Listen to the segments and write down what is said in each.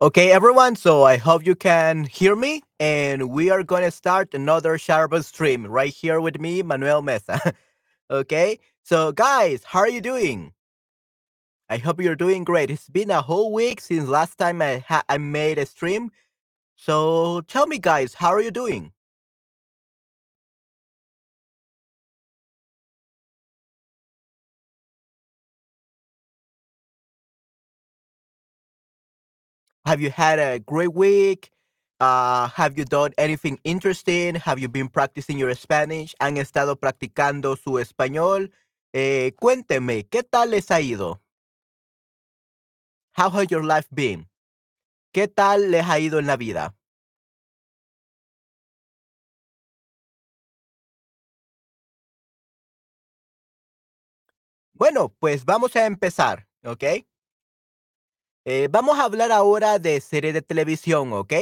Okay, everyone. So I hope you can hear me, and we are going to start another Sharable stream right here with me, Manuel Mesa. okay, so guys, how are you doing? I hope you're doing great. It's been a whole week since last time I I made a stream. So tell me, guys, how are you doing? Have you had a great week? Uh, have you done anything interesting? Have you been practicing your Spanish? ¿Han estado practicando su español? Eh, cuénteme, ¿qué tal les ha ido? How has your life been? ¿Qué tal les ha ido en la vida? Bueno, pues vamos a empezar, ¿ok? Eh, vamos a hablar ahora de series de televisión, ¿ok?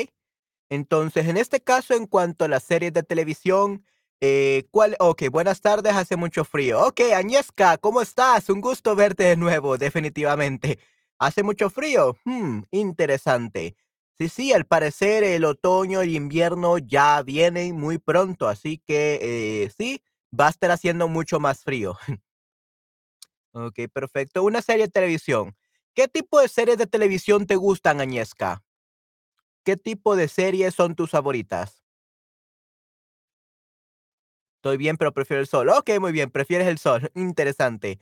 Entonces, en este caso, en cuanto a las series de televisión, eh, ¿cuál? Ok, buenas tardes, hace mucho frío. Ok, Agnieszka, ¿cómo estás? Un gusto verte de nuevo, definitivamente. ¿Hace mucho frío? Hmm, interesante. Sí, sí, al parecer el otoño y invierno ya vienen muy pronto, así que eh, sí, va a estar haciendo mucho más frío. Ok, perfecto. Una serie de televisión. ¿Qué tipo de series de televisión te gustan, Agnieszka? ¿Qué tipo de series son tus favoritas? Estoy bien, pero prefiero el sol. Ok, muy bien, prefieres el sol. Interesante.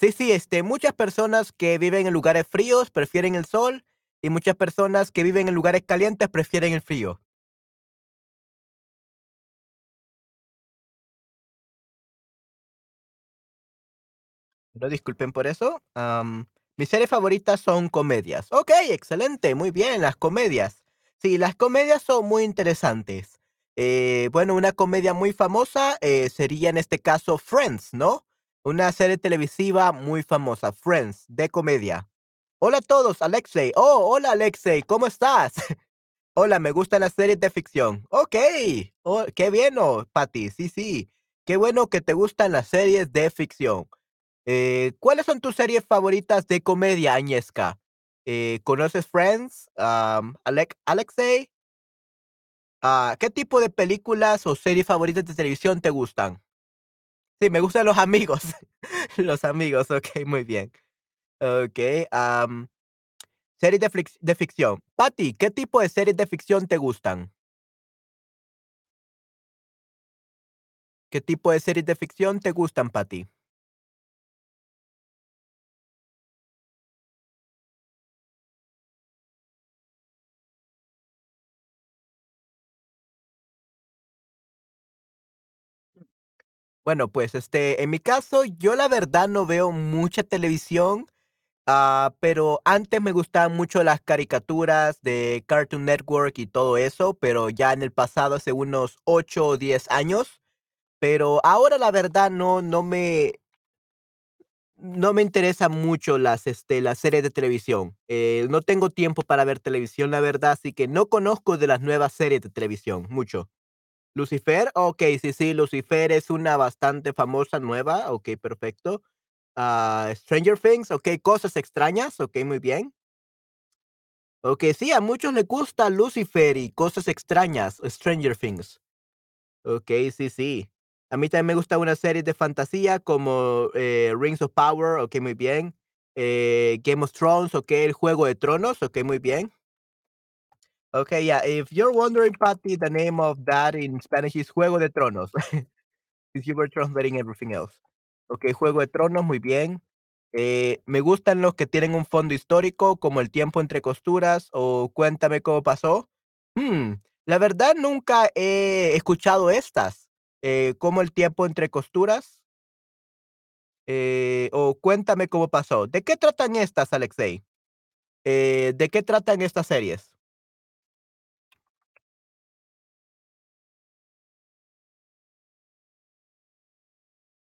Sí, sí, este, muchas personas que viven en lugares fríos prefieren el sol y muchas personas que viven en lugares calientes prefieren el frío. No disculpen por eso. Am, mis series favoritas son comedias. Ok, excelente, muy bien, las comedias. Sí, las comedias son muy interesantes. Eh, bueno, una comedia muy famosa eh, sería en este caso Friends, ¿no? Una serie televisiva muy famosa, Friends, de comedia. Hola a todos, Alexei. Oh, hola Alexei, ¿cómo estás? Hola, me gustan las series de ficción. Ok, oh, qué bien, oh, Patty, sí, sí. Qué bueno que te gustan las series de ficción. Eh, ¿cuáles son tus series favoritas de comedia, Agnieszka? Eh, ¿conoces Friends? Am, Alec Alexei, ah, ¿qué tipo de películas o series favoritas de televisión te gustan? Sí, me gustan los amigos. Los amigos, okey, muy bien. Okey, am, series de flic de ficción. Patty, ¿qué tipo de series de ficción te gustan? ¿Qué tipo de series de ficción te gustan, Patty? Bueno, pues, este, en mi caso, yo la verdad no veo mucha televisión, ah, pero antes me gustaban mucho las caricaturas de Cartoon Network y todo eso, pero ya en el pasado, hace unos 8 o 10 años, pero ahora la verdad no no me no me interesa mucho las, este, las series de televisión. Eh, no tengo tiempo para ver televisión, la verdad, así que no conozco de las nuevas series de televisión, mucho. Lucifer, okey, sí, sí, Lucifer es una bastante famosa nueva, okey, perfecto. Ah, Stranger Things, okey, Cosas Extrañas, okey, muy bien. Okey, sí, a muchos les gusta Lucifer y Cosas Extrañas, Stranger Things. Okey, sí, sí. A mí también me gusta una serie de fantasía como, eh, Rings of Power, okey, muy bien. Eh, Game of Thrones, okey, El Juego de Tronos, okey, muy bien. Okay, yeah, if you're wondering, Patty, the name of that in Spanish is Juego de Tronos. If you were translating everything else. Okey, Juego de Tronos, muy bien. Eh, me gustan los que tienen un fondo histórico, como El tiempo entre costuras o Cuéntame cómo pasó. Mm, la verdad nunca he escuchado estas, eh, como El tiempo entre costuras, eh, o Cuéntame cómo pasó. ¿De qué tratan estas, Alexei? Eh, ¿de qué tratan estas series?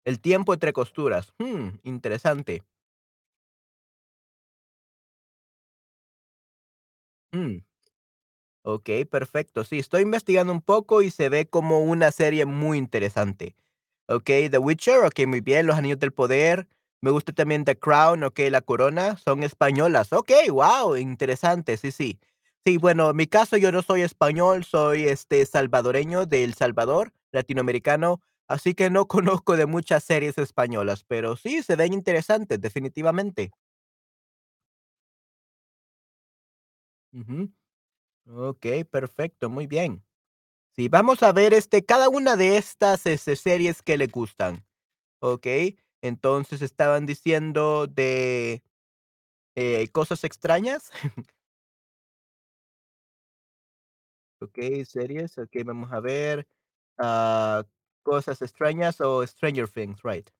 El tiempo entre costuras. Mm, interesante. Mm. Okey, perfecto. Sí, estoy investigando un poco y se ve como una serie muy interesante. Okey, The Witcher, okey, muy bien, Los Anillos del Poder. Me gusta también The Crown, okey, La Corona, son españolas. Okey, guau, interesante, sí, sí. Sí, bueno, en mi caso yo no soy español, soy, este, salvadoreño de El Salvador, latinoamericano, así que no conozco de muchas series españolas, pero sí, se ven interesantes, definitivamente. Ujú. Okey, perfecto, muy bien. Sí, vamos a ver, este, cada una de estas, este, series que le gustan, ¿okey? Entonces, estaban diciendo de, eh, cosas extrañas. Okey, series, okey, vamos a ver, ah, cosas extrañas o Stranger Things, right.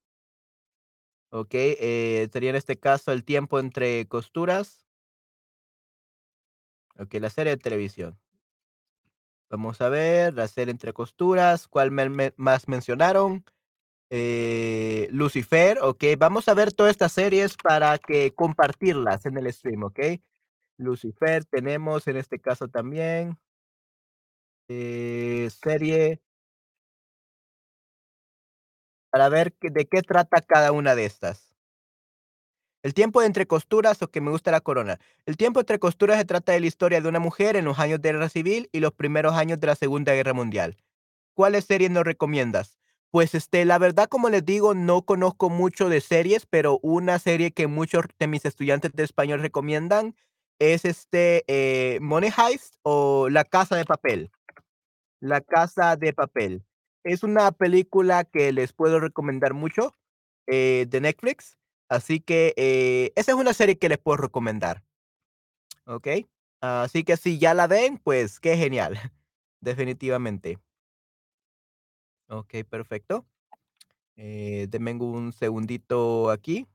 Okey, eh, sería en este caso El tiempo entre costuras. Okey, la serie de televisión. Vamos a ver, la serie entre costuras, ¿cuál más mencionaron? Eh, Lucifer, okey, vamos a ver todas estas series para que compartirlas en el stream, ¿okey? Lucifer tenemos en este caso también. Eh, serie para ver de qué trata cada una de estas. El tiempo de entre costuras o que me gusta la corona. El tiempo entre costuras se trata de la historia de una mujer en los años de guerra civil y los primeros años de la Segunda Guerra Mundial. ¿Cuáles series nos recomiendas? Pues, este, la verdad, como les digo, no conozco mucho de series, pero una serie que muchos de mis estudiantes de español recomiendan es, este, eh, Money Heist o La Casa de Papel. La Casa de Papel. Es una película que les puedo recomendar mucho, eh, de Netflix, así que, eh, esa es una serie que les puedo recomendar. ¿Okey? Así que si ya la ven, pues qué genial, definitivamente. Okey, perfecto. Eh, denme un segundito aquí.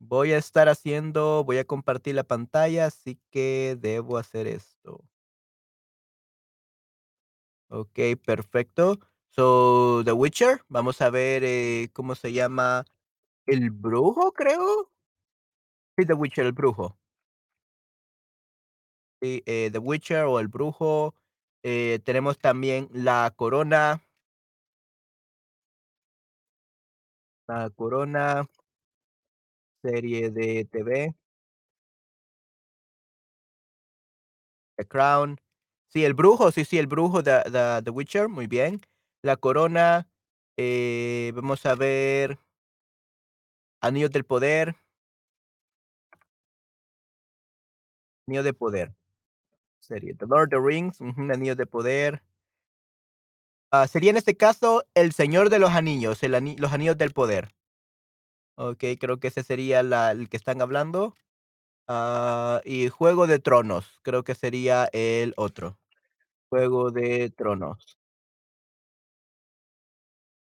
Voy a estar haciendo voy a compartir la pantalla, así que debo hacer esto. Okey, perfecto. So, The Witcher, vamos a ver, eh, ¿cómo se llama? ¿El brujo, creo? Sí, The Witcher, el brujo. Sí, eh, The Witcher o El brujo, eh, tenemos también La Corona. La Corona. Serie de TV. The Crown. Sí, El brujo, sí, sí, El brujo, The The Witcher, muy bien. La Corona, eh, vamos a ver Anillos del poder. Anillo de poder. Serie The Lord of the Rings, ujú, Anillos de poder. Ah, sería en este caso El Señor de los Anillos, Los Anillos del Poder. Okey, creo que ese sería el que están hablando. Ah, y Juego de Tronos, creo que sería el otro. Juego de Tronos.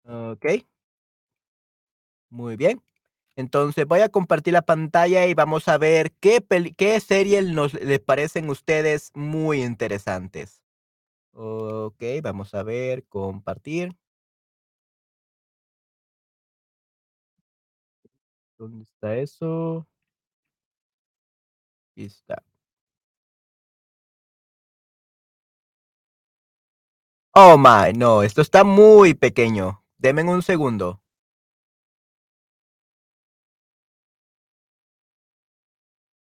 Okey. Muy bien. Entonces, voy a compartir la pantalla y vamos a ver qué peli qué series nos les parecen ustedes muy interesantes. Okey, vamos a ver, compartir. ¿Dónde está eso? Aquí está. Oh my, no, esto está muy pequeño. Denme un segundo.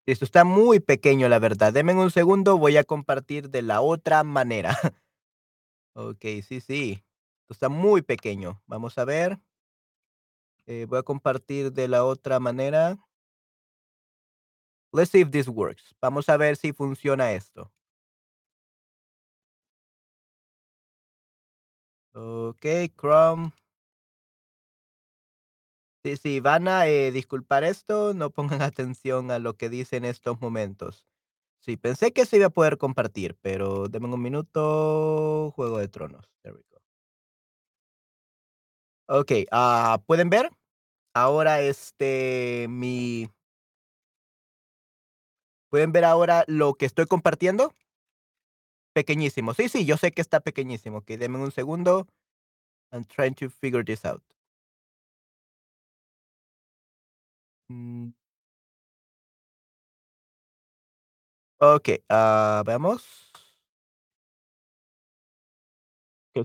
Esto está muy pequeño, la verdad. Denme un segundo, voy a compartir de la otra manera. Okey, sí, sí. Esto está muy pequeño. Vamos a ver. Eh, voy a compartir de la otra manera. Let's see if this works. Vamos a ver si funciona esto. Okey, Chrome. Sí, sí, van a, eh, disculpar esto, no pongan atención a lo que dice en estos momentos. Sí, pensé que se iba a poder compartir, pero denme un minuto. Juego de Tronos, there we go. Okey, ah, ¿pueden ver? Ahora, este, mi ¿Pueden ver ahora lo que estoy compartiendo? Pequeñísimo. Sí, sí, yo sé que está pequeñísimo. Okey, denme un segundo. I'm trying to figure this out. Mm. Okey, ah, veamos.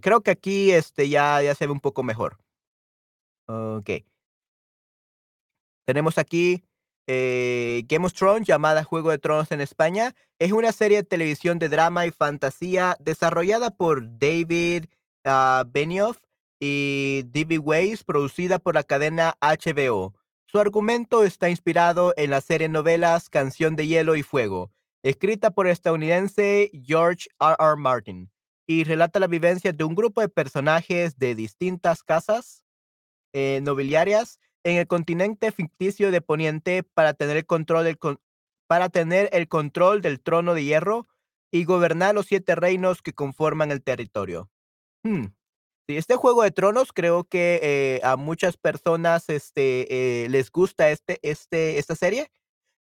Creo que aquí, este, ya ya se ve un poco mejor. Okey. Tenemos aquí eh, Game of Thrones, llamada Juego de Tronos en España, es una serie de televisión de drama y fantasía desarrollada por David uh, Benioff y D.B. Weiss, producida por la cadena HBO. Su argumento está inspirado en la serie novelas Canción de Hielo y Fuego, escrita por el estadounidense George R. R. Martin, y relata la vivencia de un grupo de personajes de distintas casas eh, nobiliarias en el continente ficticio de Poniente para tener el control del, para tener el control del trono de hierro y gobernar los siete reinos que conforman el territorio. Hmm. este juego de tronos creo que eh, a muchas personas este, eh, les gusta este, este, esta serie.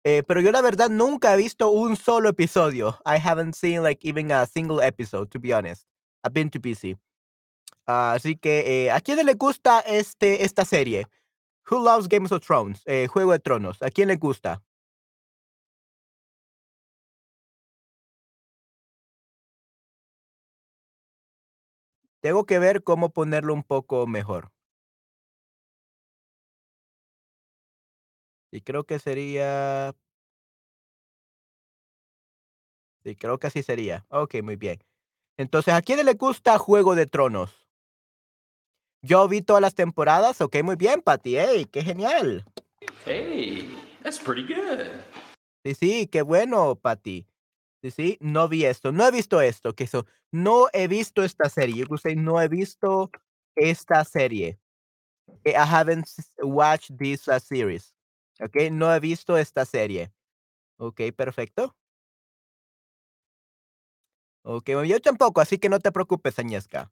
Eh, pero yo la verdad nunca he visto un solo episodio. I haven't seen like even a single episode, to be honest. I've been too busy. así que, ¿a quién le gusta este, esta serie? Who loves Games of Thrones? Juego de Tronos. ¿A quién le gusta? Tengo que ver cómo ponerlo un poco mejor. Y creo que sería Sí, creo que así sería. Okey, muy bien. Entonces, ¿a quién le gusta Juego de Tronos? Yo vi todas las temporadas. Okey, muy bien, Patty. Hey, qué genial. Hey, that's pretty good. Sí, sí, qué bueno, Patty. Sí, sí, no vi esto, no he visto esto, que eso, no he visto esta serie. Yo no he visto esta serie. I haven't watched this uh, series. Okey, no he visto esta serie. Okey, perfecto. Okey, yo tampoco, así que no te preocupes, Agnieszka.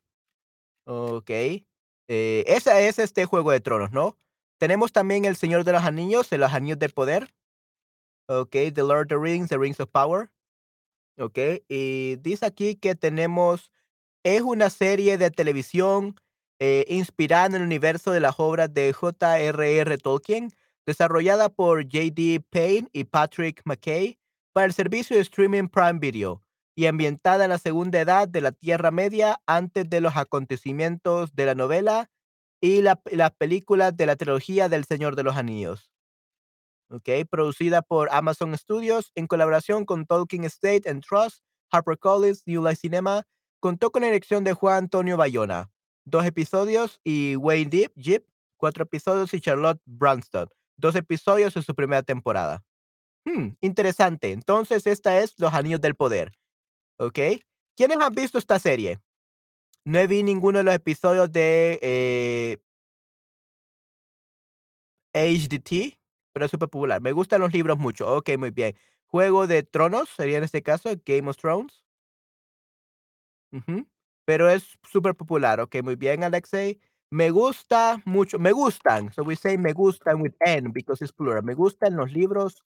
Okey. Eh, esa es este Juego de Tronos, ¿no? Tenemos también El Señor de los Anillos, Los Anillos del Poder. Okey, The Lord of the Rings, The Rings of Power. Okey, y dice aquí que tenemos es una serie de televisión, eh, inspirada en el universo de las obras de J.R.R. Tolkien, desarrollada por J.D. Payne y Patrick McKay para el servicio de streaming Prime Video y ambientada en la segunda edad de la Tierra Media antes de los acontecimientos de la novela y la, las películas de la trilogía del Señor de los Anillos. Okay, producida por Amazon Studios en colaboración con Tolkien Estate and Trust, HarperCollins, New Life Cinema, contó con la dirección de Juan Antonio Bayona, dos episodios, y Wayne Deep, Jeep, cuatro episodios, y Charlotte Branston, dos episodios en su primera temporada. Hmm, interesante. Entonces, esta es Los Anillos del Poder. ¿Ok? ¿Quiénes han visto esta serie? No visto ninguno de los episodios de eh, HDT, pero es súper popular. Me gustan los libros mucho. Ok, muy bien. Juego de Tronos sería en este caso Game of Thrones. Pero es súper popular. Ok, muy bien, Alexei. Me gusta mucho. Me gustan. So we say me gustan with N because it's plural. Me gustan los libros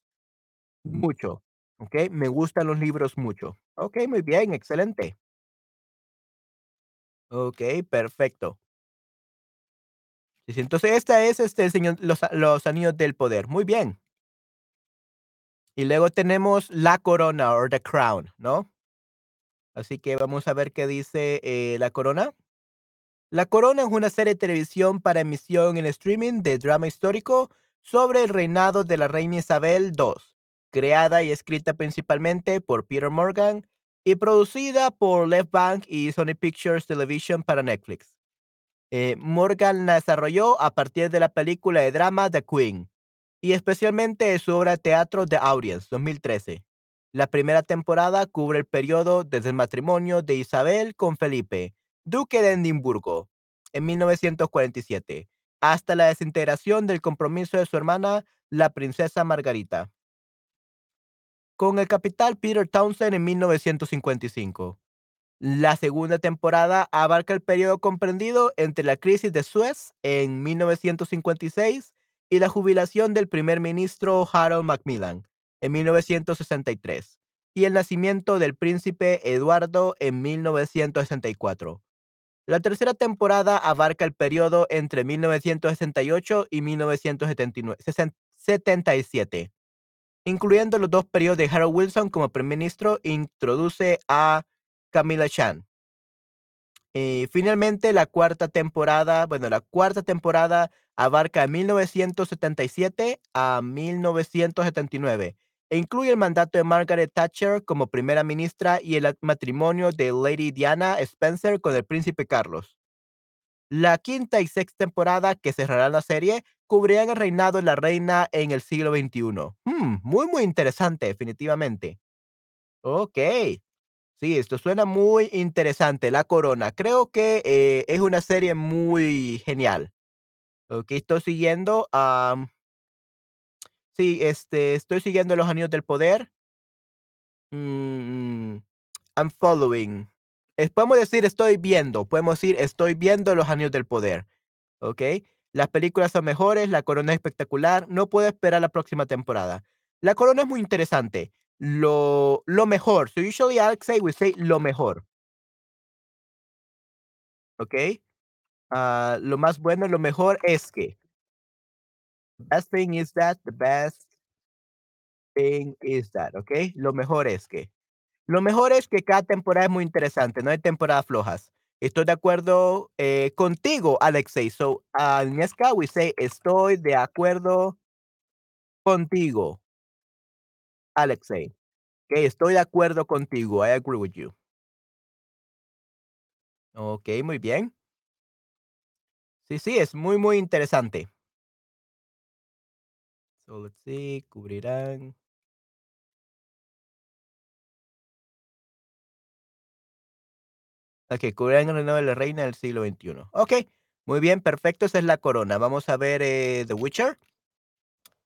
mucho. Ok, me gustan los libros mucho. Ok, muy bien, excelente. Ok, perfecto. entonces esta es este señor, los, los anillos del poder. Muy bien. Y luego tenemos la corona o the crown, ¿no? Así que vamos a ver qué dice eh, la corona. La corona es una serie de televisión para emisión en streaming de drama histórico sobre el reinado de la reina Isabel II creada y escrita principalmente por Peter Morgan y producida por Left Bank y Sony Pictures Television para Netflix. Eh, Morgan la desarrolló a partir de la película de drama The Queen y especialmente de su obra de teatro The Audience 2013. La primera temporada cubre el periodo desde el matrimonio de Isabel con Felipe, duque de Edimburgo, en 1947, hasta la desintegración del compromiso de su hermana, la princesa Margarita con el capital Peter Townsend en 1955. La segunda temporada abarca el periodo comprendido entre la crisis de Suez en 1956 y la jubilación del primer ministro Harold Macmillan en 1963 y el nacimiento del príncipe Eduardo en 1964. La tercera temporada abarca el periodo entre 1968 y 1977 incluyendo los dos periodos de Harold Wilson como primer ministro, introduce a Camilla Chan. Y finalmente la cuarta temporada, bueno, la cuarta temporada abarca 1977 a 1979 e incluye el mandato de Margaret Thatcher como primera ministra y el matrimonio de Lady Diana Spencer con el príncipe Carlos. La quinta y sexta temporada que cerrará la serie cubrirán el reinado de la reina en el siglo XXI. Hmm, muy, muy interesante, definitivamente. Ok. Sí, esto suena muy interesante. La Corona. Creo que eh, es una serie muy genial. Ok, estoy siguiendo. sí, este, estoy siguiendo los anillos del poder. Mm, I'm following. podemos decir estoy viendo. Podemos decir estoy viendo los anillos del poder. ¿ok? Las películas son mejores, la corona es espectacular, no puedo esperar la próxima temporada. La corona es muy interesante. Lo, lo mejor. So usually Alex say we say lo mejor. ¿Ok? Uh, lo más bueno, lo mejor es que. The best thing is that, the best thing is that, ¿ok? Lo mejor es que. Lo mejor es que cada temporada es muy interesante, no hay temporadas flojas. Estoy de acuerdo eh, contigo, Alexei. So, Agnieszka, we say, estoy de acuerdo contigo, Alexei. Okay, estoy de acuerdo contigo. I agree with you. Ok, muy bien. Sí, sí, es muy, muy interesante. So, let's see, cubrirán. Ok, cubrirán el reinado de la reina del siglo XXI. Ok, muy bien, perfecto, esa es la corona. Vamos a ver eh, The Witcher.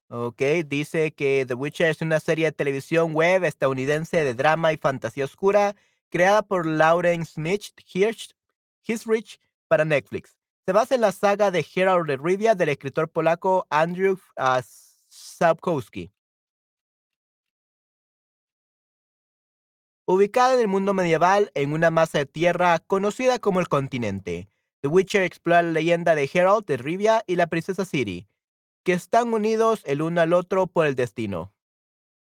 Ok, dice que The Witcher es una serie de televisión web estadounidense de drama y fantasía oscura creada por Lauren Smith Hirsch, para Netflix. Se basa en la saga de Geralt de Rivia del escritor polaco Andrew uh, Sapkowski. Ubicada en el mundo medieval en una masa de tierra conocida como el continente, The Witcher explora la leyenda de Geralt de Rivia y la princesa Ciri, que están unidos el uno al otro por el destino.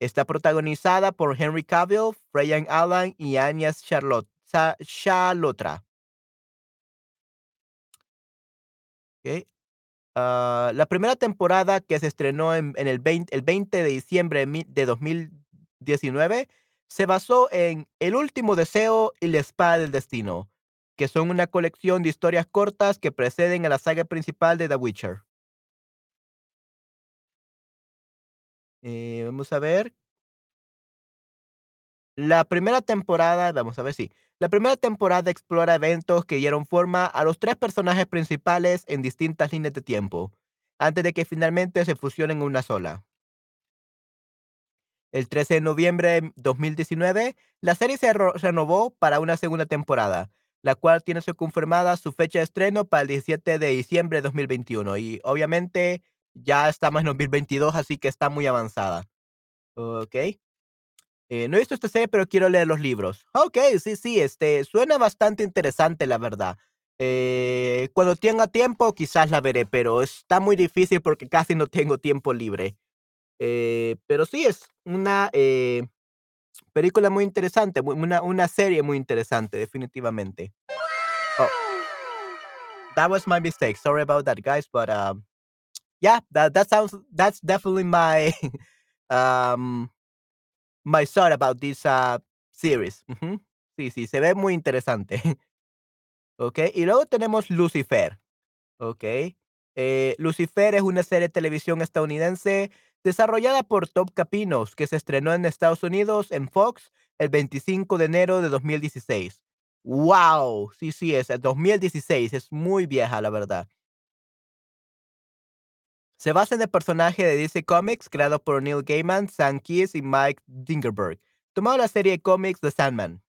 Está protagonizada por Henry Cavill, Brian Allen y Agnes Charlotte, Chalotra. Ah, la primera temporada que se estrenó en, el, 20, el 20 de diciembre de 2019 se basó en El último deseo y La espada del destino, que son una colección de historias cortas que preceden a la saga principal de The Witcher. Eh, vamos a ver. La primera temporada, vamos a ver si. La primera temporada explora eventos que dieron forma a los tres personajes principales en distintas líneas de tiempo, antes de que finalmente se fusionen en una sola. El 13 de noviembre de 2019, la serie se renovó para una segunda temporada, la cual tiene confirmada su fecha de estreno para el 17 de diciembre de 2021. Y obviamente ya estamos en 2022, así que está muy avanzada. Ok. Eh, no he visto esta serie, pero quiero leer los libros. Ok, sí, sí, este, suena bastante interesante, la verdad. Eh, cuando tenga tiempo, quizás la veré, pero está muy difícil porque casi no tengo tiempo libre. Eh, pero sí, es una película muy interesante, una, una serie muy interesante, definitivamente. Oh. That was my mistake. Sorry about that, guys, but um, yeah, that that sounds that's definitely my um my thought about this uh, series. Sí, sí, se ve muy interesante. ok, y luego tenemos Lucifer. Ok, eh, Lucifer es una serie de televisión estadounidense desarrollada por Top Capinos que se estrenó en Estados Unidos en Fox el 25 de enero de 2016. ¡Wow! Sí, sí, es el 2016, es muy vieja, la verdad. Se basa en el personaje de DC Comics creado por Neil Gaiman, Sam Keys y Mike Dingerberg, tomado la serie de cómics The Sandman,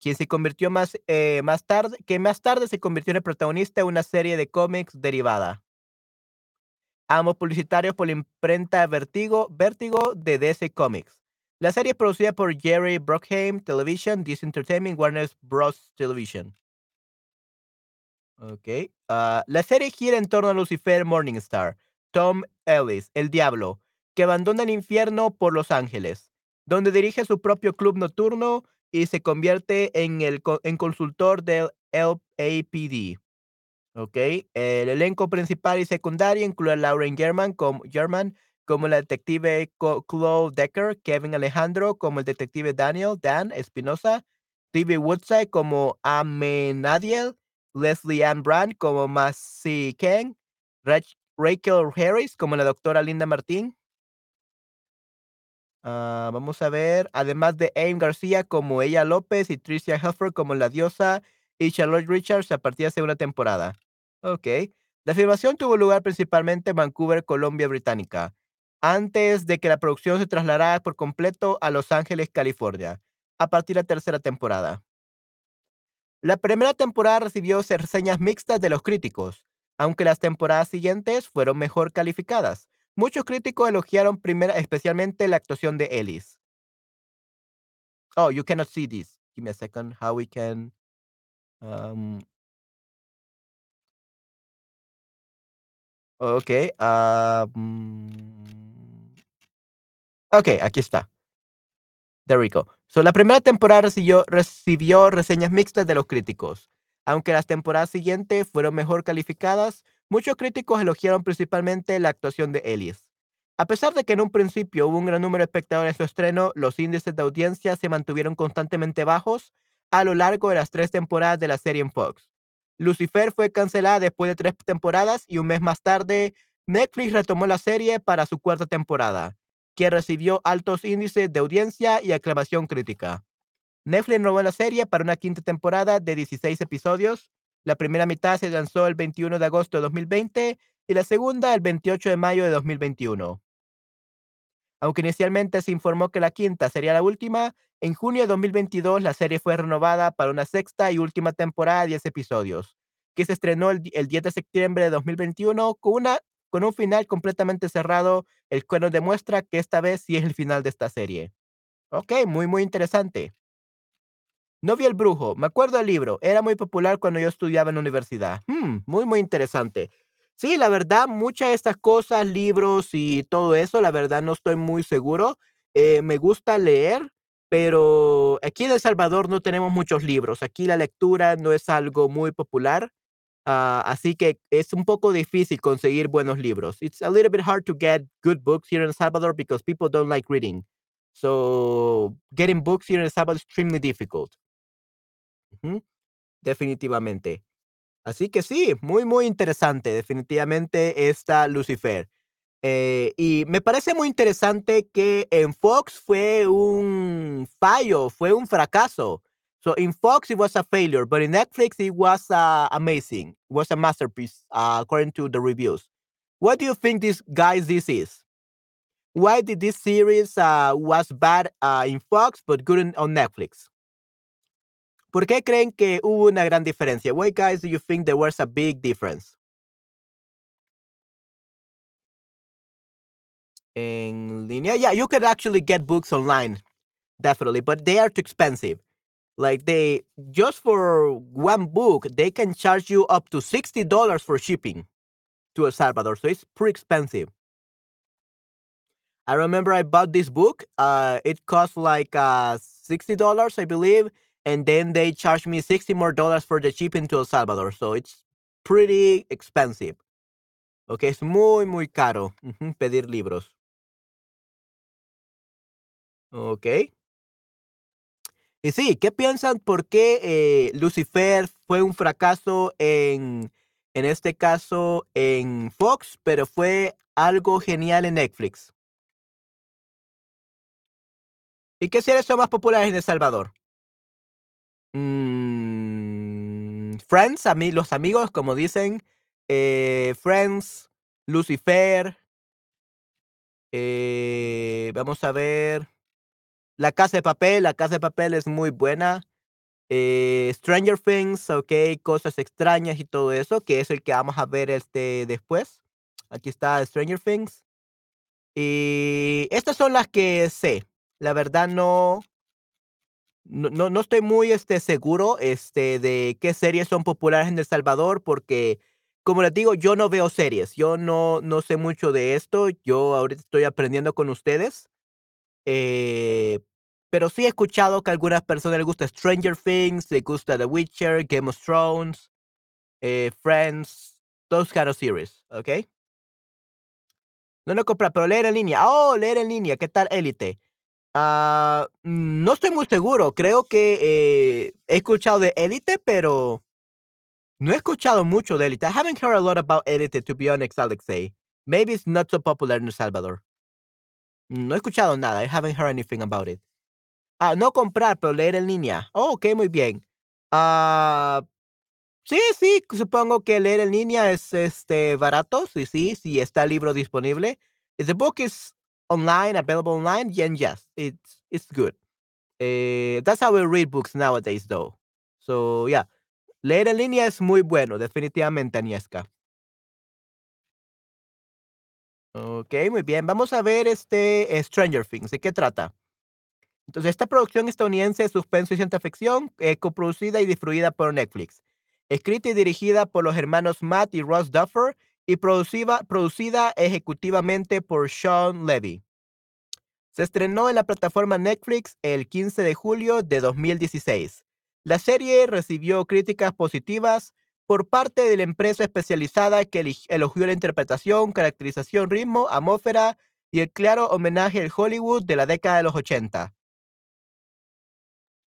quien se convirtió más, eh, más tarde, que más tarde se convirtió en el protagonista de una serie de cómics derivada. Ambos publicitarios por la imprenta Vertigo, Vertigo de DC Comics. La serie es producida por Jerry Bruckheimer Television, DC Entertainment, Warner Bros. Television. Ok. Ah, la serie gira en torno a Lucifer Morningstar, Tom Ellis, el diablo, que abandona el infierno por Los Ángeles, donde dirige su propio club nocturno y se convierte en el en consultor del LAPD. Okey, el elenco principal y secundario incluye a Lauren German como German como la detective Chloe Decker, Kevin Alejandro como el detective Daniel Dan Espinosa, Phoebe Woodside como Amenadiel, Leslie Ann Brand como Massey Ken, Rach Rachel Harris como la doctora Linda Martín. Ah, vamos a ver, además de Aim García como Ella López y Tricia Helfer como la diosa y Charlotte Richards a partir de la segunda temporada. Okey. La filmación tuvo lugar principalmente en Vancouver, Colombia Británica, antes de que la producción se trasladara por completo a Los Ángeles, California, a partir de la tercera temporada. La primera temporada recibió se reseñas mixtas de los críticos, aunque las temporadas siguientes fueron mejor calificadas. Muchos críticos elogiaron primera especialmente la actuación de Ellis. Oh, you cannot see this. Give me a second. How we can, um Okey, ah, mm. Aquí está. There we go. So, la primera temporada recibió recibió reseñas mixtas de los críticos. Aunque las temporadas siguientes fueron mejor calificadas, muchos críticos elogiaron principalmente la actuación de Ellis. A pesar de que en un principio hubo un gran número de espectadores en su estreno, los índices de audiencia se mantuvieron constantemente bajos a lo largo de las 3 temporadas de la serie en Fox. Lucifer fue cancelada después de 3 temporadas y un mes más tarde, Netflix retomó la serie para su cuarta temporada, que recibió altos índices de audiencia y aclamación crítica. Netflix renovó la serie para una quinta temporada de 16 episodios. La primera mitad se lanzó el 21 de agosto de 2020 y la segunda el 28 de mayo de 2021. Aunque inicialmente se informó que la quinta sería la última, en junio de 2022 la serie fue renovada para una sexta y última temporada de 10 episodios, que se estrenó el, el 10 de septiembre de 2021 con, una, con un final completamente cerrado, el cual nos demuestra que esta vez sí es el final de esta serie. Ok, muy, muy interesante. No vi el brujo, me acuerdo del libro, era muy popular cuando yo estudiaba en la universidad. Hmm, muy, muy interesante. Sí, la verdad, muchas de estas cosas, libros y todo eso, la verdad no estoy muy seguro. Eh, me gusta leer, pero aquí en El Salvador no tenemos muchos libros. Aquí la lectura no es algo muy popular, ah, así que es un poco difícil conseguir buenos libros. It's a little bit hard to get good books here in El Salvador because people don't like reading. So, getting books here in El Salvador is extremely difficult. Definitivamente. Así que sí, muy, muy interesante, definitivamente esta Lucifer. Eh, y me parece muy interesante que en Fox fue un fallo, fue un fracaso. So in Fox it was a failure, but in Netflix it was uh, amazing. It was a masterpiece, uh, according to the reviews. What do you think this guys this is? Why did this series uh, was bad in Fox but good on Netflix? ¿Por qué creen que hubo una gran diferencia? Why guys do you think there was a big difference? En línea, yeah, you could actually get books online, definitely, but they are too expensive. Like they just for one book, they can charge you up to sixty dollars for shipping to El Salvador, so it's pretty expensive. I remember I bought this book. Uh, it cost like uh sixty dollars, I believe, and then they charged me sixty more dollars for the shipping to El Salvador, so it's pretty expensive. Okay, es muy muy caro pedir libros. Okay. Y sí, ¿qué piensan por qué eh, Lucifer fue un fracaso en, en este caso en Fox, pero fue algo genial en Netflix? ¿Y qué series son más populares en El Salvador? Mm, Friends, los amigos, como dicen, eh, Friends, Lucifer, eh, vamos a ver, La Casa de Papel, La Casa de Papel es muy buena. Eh, Stranger Things, ok, cosas extrañas y todo eso, que es el que vamos a ver este después. Aquí está Stranger Things. Y estas son las que sé. La verdad no, no, no, no estoy muy este, seguro este, de qué series son populares en El Salvador, porque, como les digo, yo no veo series. Yo no, no sé mucho de esto. Yo ahorita estoy aprendiendo con ustedes. Eh, Pero sí he escuchado que a algunas personas les gusta Stranger Things, les gusta The Witcher, Game of Thrones, eh, Friends, those kind of series, ¿ok? No lo comprar, pero leer en línea. Oh, leer en línea. ¿Qué tal Élite? Mm, no estoy muy seguro. Creo que eh, he escuchado de Élite, pero no he escuchado mucho de Élite. I haven't heard a lot about Élite, to be honest, Alexei. Maybe it's not so popular in El Salvador. No he escuchado nada. I haven't heard anything about it. Ah, no comprar, pero leer en línea. Oh, ok, muy bien. Ah, sí, sí, supongo que leer en línea es este barato. Sí, sí, sí está el libro disponible. The book is online, available online, then yes, it's it's good. Eh, that's how we read books nowadays, though. So yeah, leer en línea es muy bueno, definitivamente, Agnieszka. Ok, muy bien. Vamos a ver este Stranger Things. ¿De qué trata? Entonces, esta producción estadounidense de suspenso y ciencia ficción, eh, coproducida y distribuida por Netflix. Escrita y dirigida por los hermanos Matt y Ross Duffer y producida, ejecutivamente por Sean Levy. Se estrenó en la plataforma Netflix el 15 de julio de 2016. La serie recibió críticas positivas por parte de la empresa especializada que elogió la interpretación, caracterización, ritmo, atmósfera y el claro homenaje al Hollywood de la década de los 80.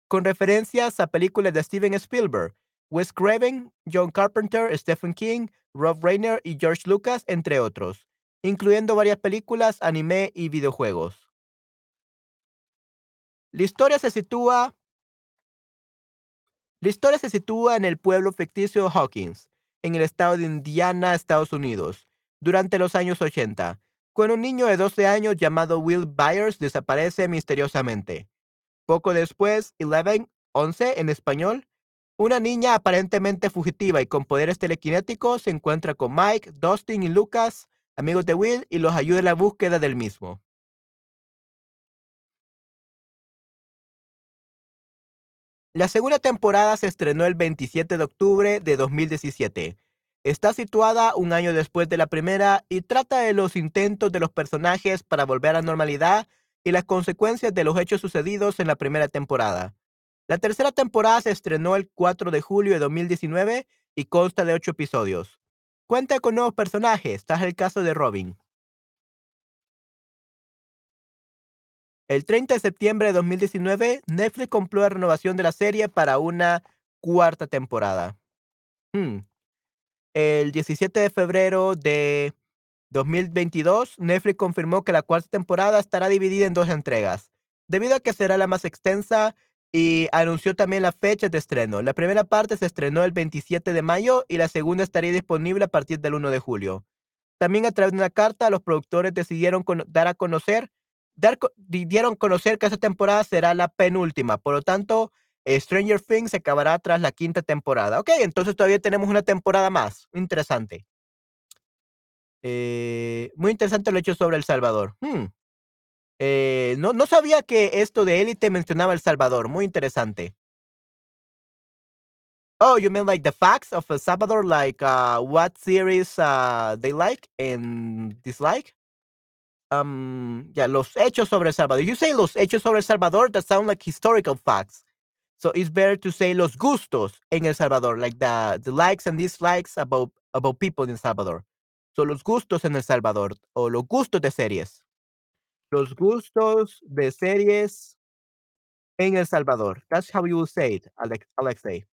Con referencias a películas de Steven Spielberg, Wes Craven, John Carpenter, Stephen King, Rob Reiner y George Lucas, entre otros, incluyendo varias películas, anime y videojuegos. La historia se sitúa La historia se sitúa en el pueblo ficticio Hawkins, en el estado de Indiana, Estados Unidos, durante los años 80, cuando un niño de 12 años llamado Will Byers desaparece misteriosamente. Poco después, Eleven, 11 en español, una niña aparentemente fugitiva y con poderes telequinéticos se encuentra con Mike, Dustin y Lucas, amigos de Will, y los ayuda en la búsqueda del mismo. La segunda temporada se estrenó el 27 de octubre de 2017. Está situada un año después de la primera y trata de los intentos de los personajes para volver a la normalidad y las consecuencias de los hechos sucedidos en la primera temporada. La tercera temporada se estrenó el 4 de julio de 2019 y consta de ocho episodios. Cuenta con nuevos personajes, es el caso de Robin. El 30 de septiembre de 2019, Netflix compró la renovación de la serie para una cuarta temporada. Hmm. El 17 de febrero de 2022, Netflix confirmó que la cuarta temporada estará dividida en dos entregas, debido a que será la más extensa y anunció también la fecha de estreno. La primera parte se estrenó el 27 de mayo y la segunda estaría disponible a partir del 1 de julio. También a través de una carta, los productores decidieron dar a conocer, dar, dieron conocer que esta temporada será la penúltima. Por lo tanto, eh, Stranger Things se acabará tras la quinta temporada. Ok, entonces todavía tenemos una temporada más. Interesante. Eh, muy interesante el hecho sobre El Salvador. Hmm. Eh, no, sabía que esto de élite mencionaba El Salvador. Muy interesante. Oh, you mean like the facts of El Salvador, like uh, what series uh, they like and dislike? Um, yeah, los hechos sobre El Salvador. You say los hechos sobre El Salvador, that sound like historical facts. So it's better to say los gustos en El Salvador, like the, the likes and dislikes about, about people in El Salvador. So los gustos en El Salvador, o los gustos de series. Los gustos de series en El Salvador. That's how you will say it, Alex, Alexei.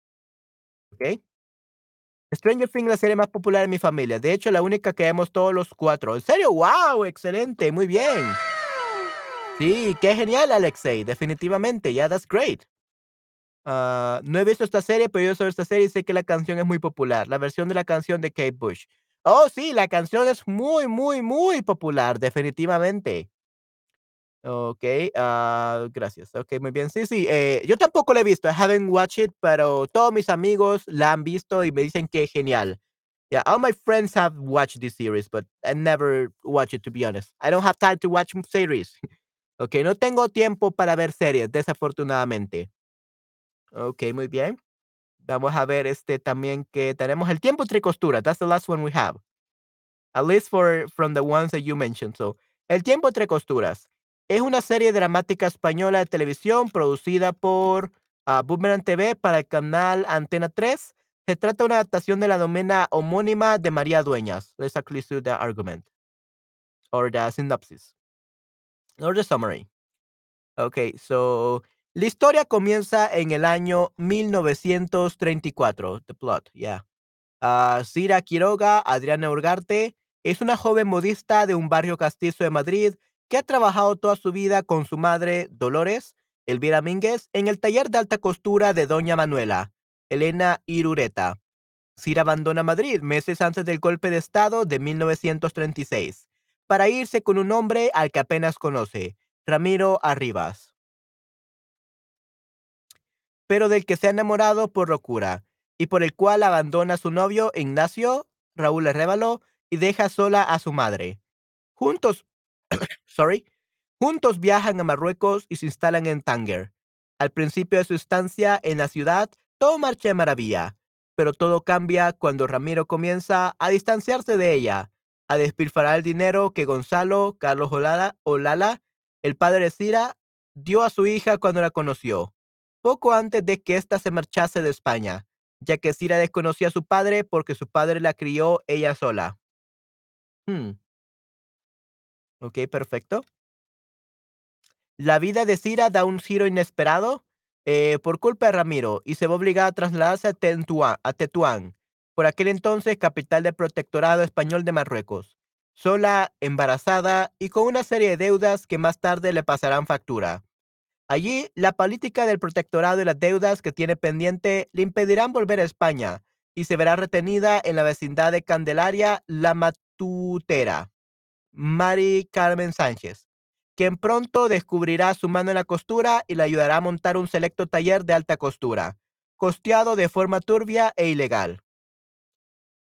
¿Ok? Stranger Things la serie más popular en mi familia. De hecho, la única que vemos todos los cuatro. ¿En serio? ¡Wow! Excelente, muy bien. Sí, qué genial, Alexei. Definitivamente. Yeah, that's great. Ah, no he visto esta serie, pero yo sobre esta serie y sé que la canción es muy popular. La versión de la canción de Kate Bush. Oh, sí, la canción es muy, muy, muy popular, definitivamente. Ok, ah, gracias. Ok, muy bien. Sí, sí, eh, yo tampoco la he visto. I haven't watched it, pero todos mis amigos la han visto y me dicen que es genial. Yeah, all my friends have watched this series, but I never watch it to be honest. I don't have time to watch series. Ok, no tengo tiempo para ver series, desafortunadamente. Ok, muy bien. Vamos a ver este también que tenemos el tiempo entre costuras. That's the last one we have. At least for from the ones that you mentioned. So, el tiempo entre costuras. Es una serie dramática española de televisión producida por uh, Boomerang TV para el canal Antena 3. Se trata de una adaptación de la novela homónima de María Dueñas. Let's actually see the argument or the synopsis or the summary. Okay, so la historia comienza en el año 1934. The plot, yeah. Uh, Cira Quiroga, Adriana Urgarte, es una joven modista de un barrio castizo de Madrid que ha trabajado toda su vida con su madre, Dolores, Elvira Mínguez, en el taller de alta costura de Doña Manuela, Elena Irureta. Cira abandona Madrid meses antes del golpe de Estado de 1936 para irse con un hombre al que apenas conoce, Ramiro Arribas, pero del que se ha enamorado por locura y por el cual abandona a su novio Ignacio, Raúl Arrévalo, y deja sola a su madre. Juntos, sorry, juntos viajan a Marruecos y se instalan en Tánger. Al principio de su estancia en la ciudad, todo marcha de maravilla, pero todo cambia cuando Ramiro comienza a distanciarse de ella, a despilfarrar el dinero que Gonzalo Carlos Olala, Olala, el padre de Cira, dio a su hija cuando la conoció, poco antes de que ésta se marchase de España, ya que Cira desconocía a su padre porque su padre la crió ella sola. Hmm. Ok, perfecto. La vida de Cira da un giro inesperado eh, por culpa de Ramiro y se va obligada a trasladarse a, a Tetuán, por aquel entonces capital del protectorado español de Marruecos, sola, embarazada y con una serie de deudas que más tarde le pasarán factura. Allí, la política del protectorado y las deudas que tiene pendiente le impedirán volver a España y se verá retenida en la vecindad de Candelaria La Matutera, Mari Carmen Sánchez, quien pronto descubrirá su mano en la costura y le ayudará a montar un selecto taller de alta costura, costeado de forma turbia e ilegal.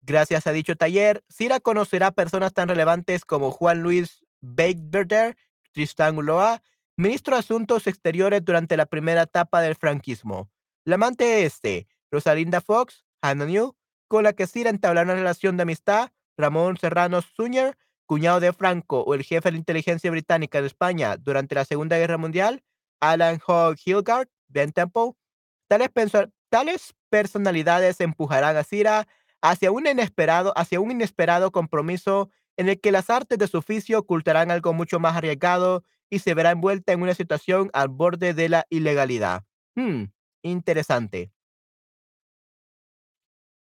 Gracias a dicho taller, Cira conocerá personas tan relevantes como Juan Luis Beigberder, Tristan Ulloa, ministro de Asuntos Exteriores durante la primera etapa del franquismo. La amante de este, Rosalinda Fox, Hannah New, con la que Cira entablará una relación de amistad, Ramón Serrano Suñer, cuñado de Franco o el jefe de la inteligencia británica de España durante la Segunda Guerra Mundial, Alan Hogg Hilgard, Ben Temple. Tales, tales personalidades empujarán a Cira hacia un inesperado, hacia un inesperado compromiso en el que las artes de su oficio ocultarán algo mucho más arriesgado y se verá envuelta en una situación al borde de la ilegalidad. Hmm, interesante.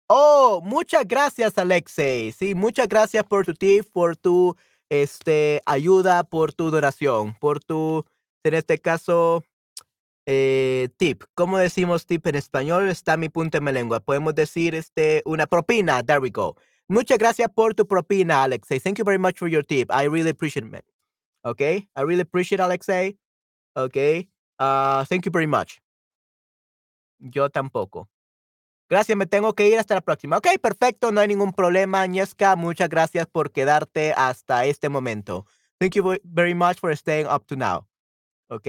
Oh, muchas gracias, Alexei. Sí, muchas gracias por tu tip, por tu este, ayuda, por tu donación, por tu, en este caso, eh, tip. ¿Cómo decimos tip en español? Está mi punto en mi lengua. Podemos decir este, una propina. There we go. Muchas gracias por tu propina, Alexei. Thank you very much for your tip. I really appreciate it. Okay. I really appreciate Alexei. Okay. Uh, thank you very much. Yo tampoco. Gracias, me tengo que ir hasta la próxima. Ok, perfecto, no hay ningún problema, Agnieszka. Muchas gracias por quedarte hasta este momento. Thank you very much for staying up to now. Ok.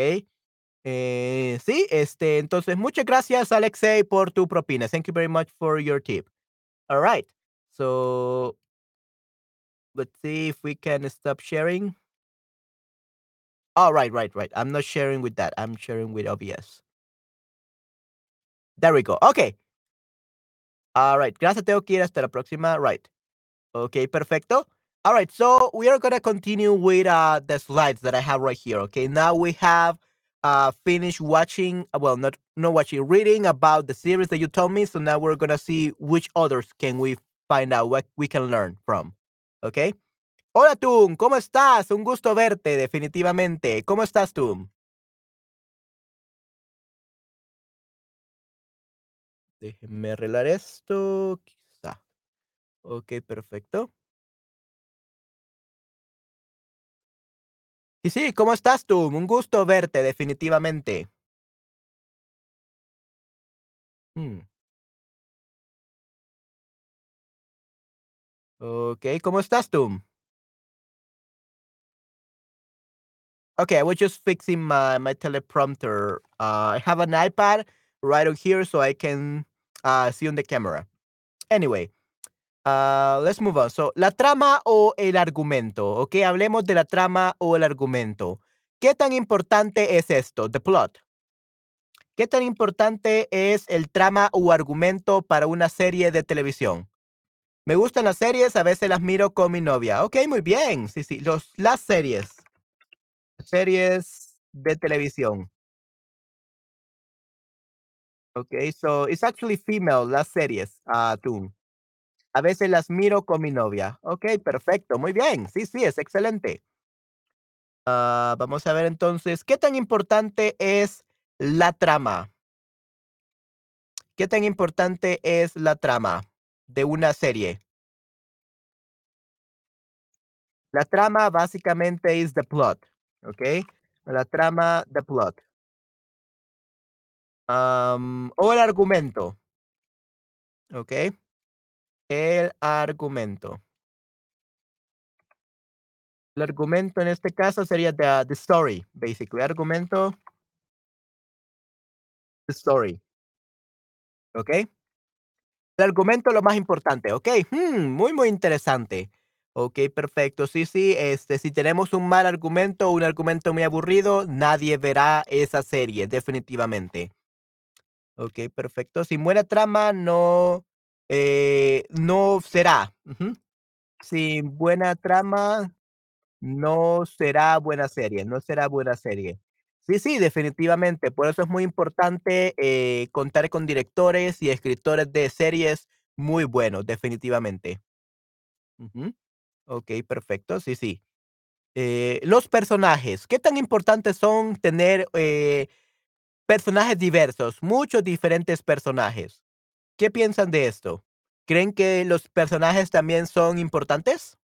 Eh, sí, este, entonces, muchas gracias, Alexei, por tu propina. Thank you very much for your tip. All right. So, let's see if we can stop sharing. All right, right, right. I'm not sharing with that. I'm sharing with OBS. There we go. Okay. All right. Gracias, tengo que ir hasta la próxima. Right. Okay, perfecto. All right. So, we are to continue with uh, the slides that I have right here. Okay. Now we have uh, finished watching, uh, well, not not watching, reading about the series that you told me. So now we're gonna see which others can we find out what we can learn from. Okay. Hola, Tum, ¿cómo estás? Un gusto verte, definitivamente. ¿Cómo estás, Tum? Déjenme arreglar esto, quizá. Ok, perfecto. Y sí, ¿cómo estás tú? Un gusto verte, definitivamente. Mm. Ok, ¿cómo estás tú? Okay, I was just fixing my, my teleprompter. Uh, I have an iPad right on here so I can uh, see on the camera. Anyway, Uh, let's move on. So, la trama o el argumento, ¿ok? Hablemos de la trama o el argumento. ¿qué tan importante es esto? The plot. ¿Qué tan importante es el trama o argumento para una serie de televisión? Me gustan las series, a veces las miro con mi novia. Ok, muy bien. Sí, sí, los, las series. Series de televisión. Okay, so it's actually female, las series, uh, tú. A veces las miro con mi novia. Ok, perfecto, muy bien. Sí, sí, es excelente. Ah, vamos a ver entonces, ¿qué tan importante es la trama? ¿Qué tan importante es la trama de una serie? La trama básicamente es the plot, ¿ok? La trama, the plot. O el argumento, ¿ok? El argumento. El argumento en este caso sería the, story, basically. Argumento, the story. ¿Ok? El argumento es lo más importante, ¿ok? Hmm, muy, muy interesante. Ok, perfecto. Sí, sí, este, si tenemos un mal argumento, un argumento muy aburrido, nadie verá esa serie, definitivamente. Ok, perfecto. Sin buena trama, no, eh, no será. Sin buena trama, no será buena serie, no será buena serie. Sí, sí, definitivamente. Por eso es muy importante eh, contar con directores y escritores de series muy buenos, definitivamente. Ok, perfecto. Sí, sí. Eh, los personajes. ¿Qué tan importantes son tener personajes diversos? Muchos diferentes personajes. ¿Qué piensan de esto? ¿Creen que los personajes también son importantes?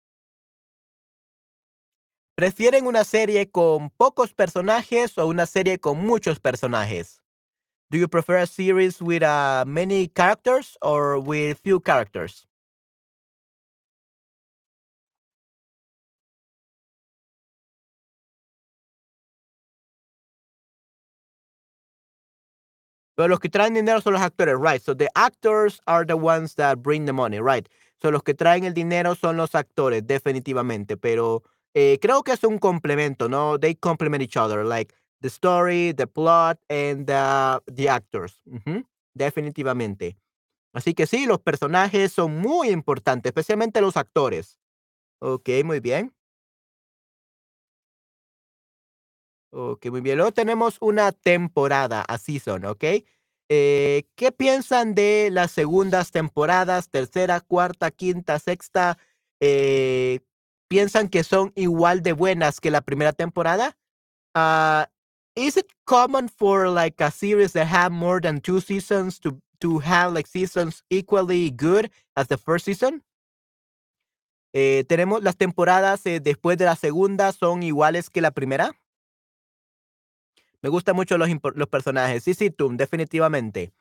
¿Prefieren una serie con pocos personajes o una serie con muchos personajes? Do you prefer a series with uh, many characters or with few characters? Pero los que traen dinero son los actores, right? So the actors are the ones that bring the money, right? So los que traen el dinero son los actores, definitivamente. Pero eh, creo que es un complemento, ¿no? They complement each other, like the story, the plot, and the, the actors. Definitivamente. Así que sí, los personajes son muy importantes, especialmente los actores. Ok, muy bien. Ok, muy bien. Luego tenemos una temporada, a season, ¿ok? Eh, ¿Qué piensan de las segundas temporadas, tercera, cuarta, quinta, sexta? Eh, ¿Piensan que son igual de buenas que la primera temporada? Uh, is it common for like a series that have more than two seasons to to have like seasons equally good as the first season? Eh, tenemos las temporadas después de la segunda son iguales que la primera. Me gustan mucho los, personajes. Sí, sí, definitivamente.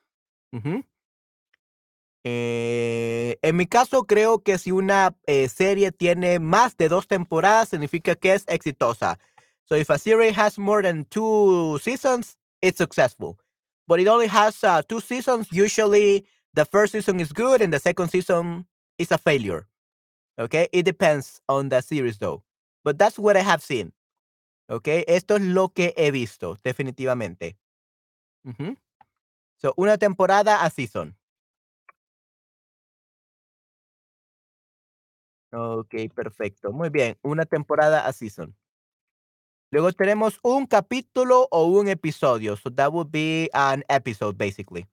Eh, en mi caso, creo que si una eh, serie tiene más de dos temporadas, significa que es exitosa. So if a series has more than two seasons, it's successful. But it only has uh, two seasons. Usually, the first season is good and the second season is a failure. Okay, it depends on the series though. But that's what I have seen. Okay, esto es lo que he visto, definitivamente. So, una temporada a season. Ok, perfecto. Muy bien. Una temporada a season. Luego tenemos un capítulo o un episodio. So that would be an episode, basically.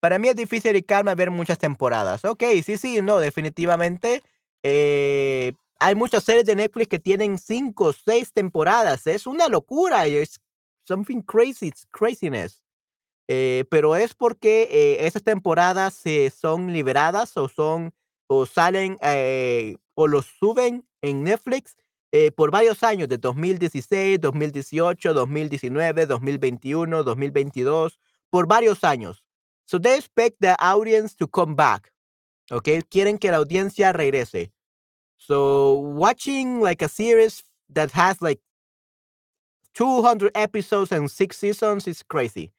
Para mí es difícil a ver muchas temporadas. Ok, sí, sí, no, definitivamente. Eh, hay muchas series de Netflix que tienen cinco o seis temporadas. Es una locura. Es something crazy. It's craziness. Eh, pero es porque eh, esas temporadas son liberadas o son o salen eh, o los suben en Netflix eh, por varios años, de 2016, 2018, 2019, 2021, 2022, por varios años. So they expect the audience to come back. Okay, quieren que la audiencia regrese. So watching like a series that has like 200 episodes and six seasons is crazy.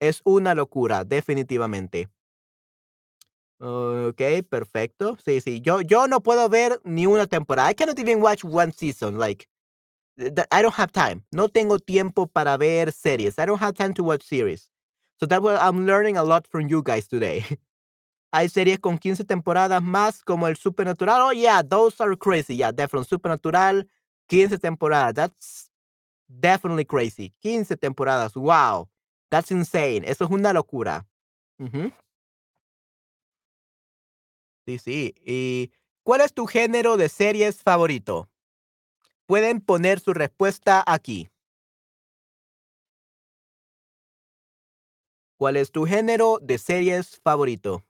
Es una locura, definitivamente. Ok, perfecto. Sí, sí. Yo, yo no puedo ver ni una temporada. I cannot even watch one season. Like, I don't have time. No tengo tiempo para ver series. I don't have time to watch series. So that's what I'm learning a lot from you guys today. Hay series con 15 temporadas más como el Supernatural. Oh yeah, those are crazy. Yeah, definitely Supernatural 15 temporadas. That's definitely crazy. 15 temporadas. Wow. That's insane. Eso es una locura. Sí, sí. ¿Y cuál es tu género de series favorito? Pueden poner su respuesta aquí. ¿Cuál es tu género de series favorito?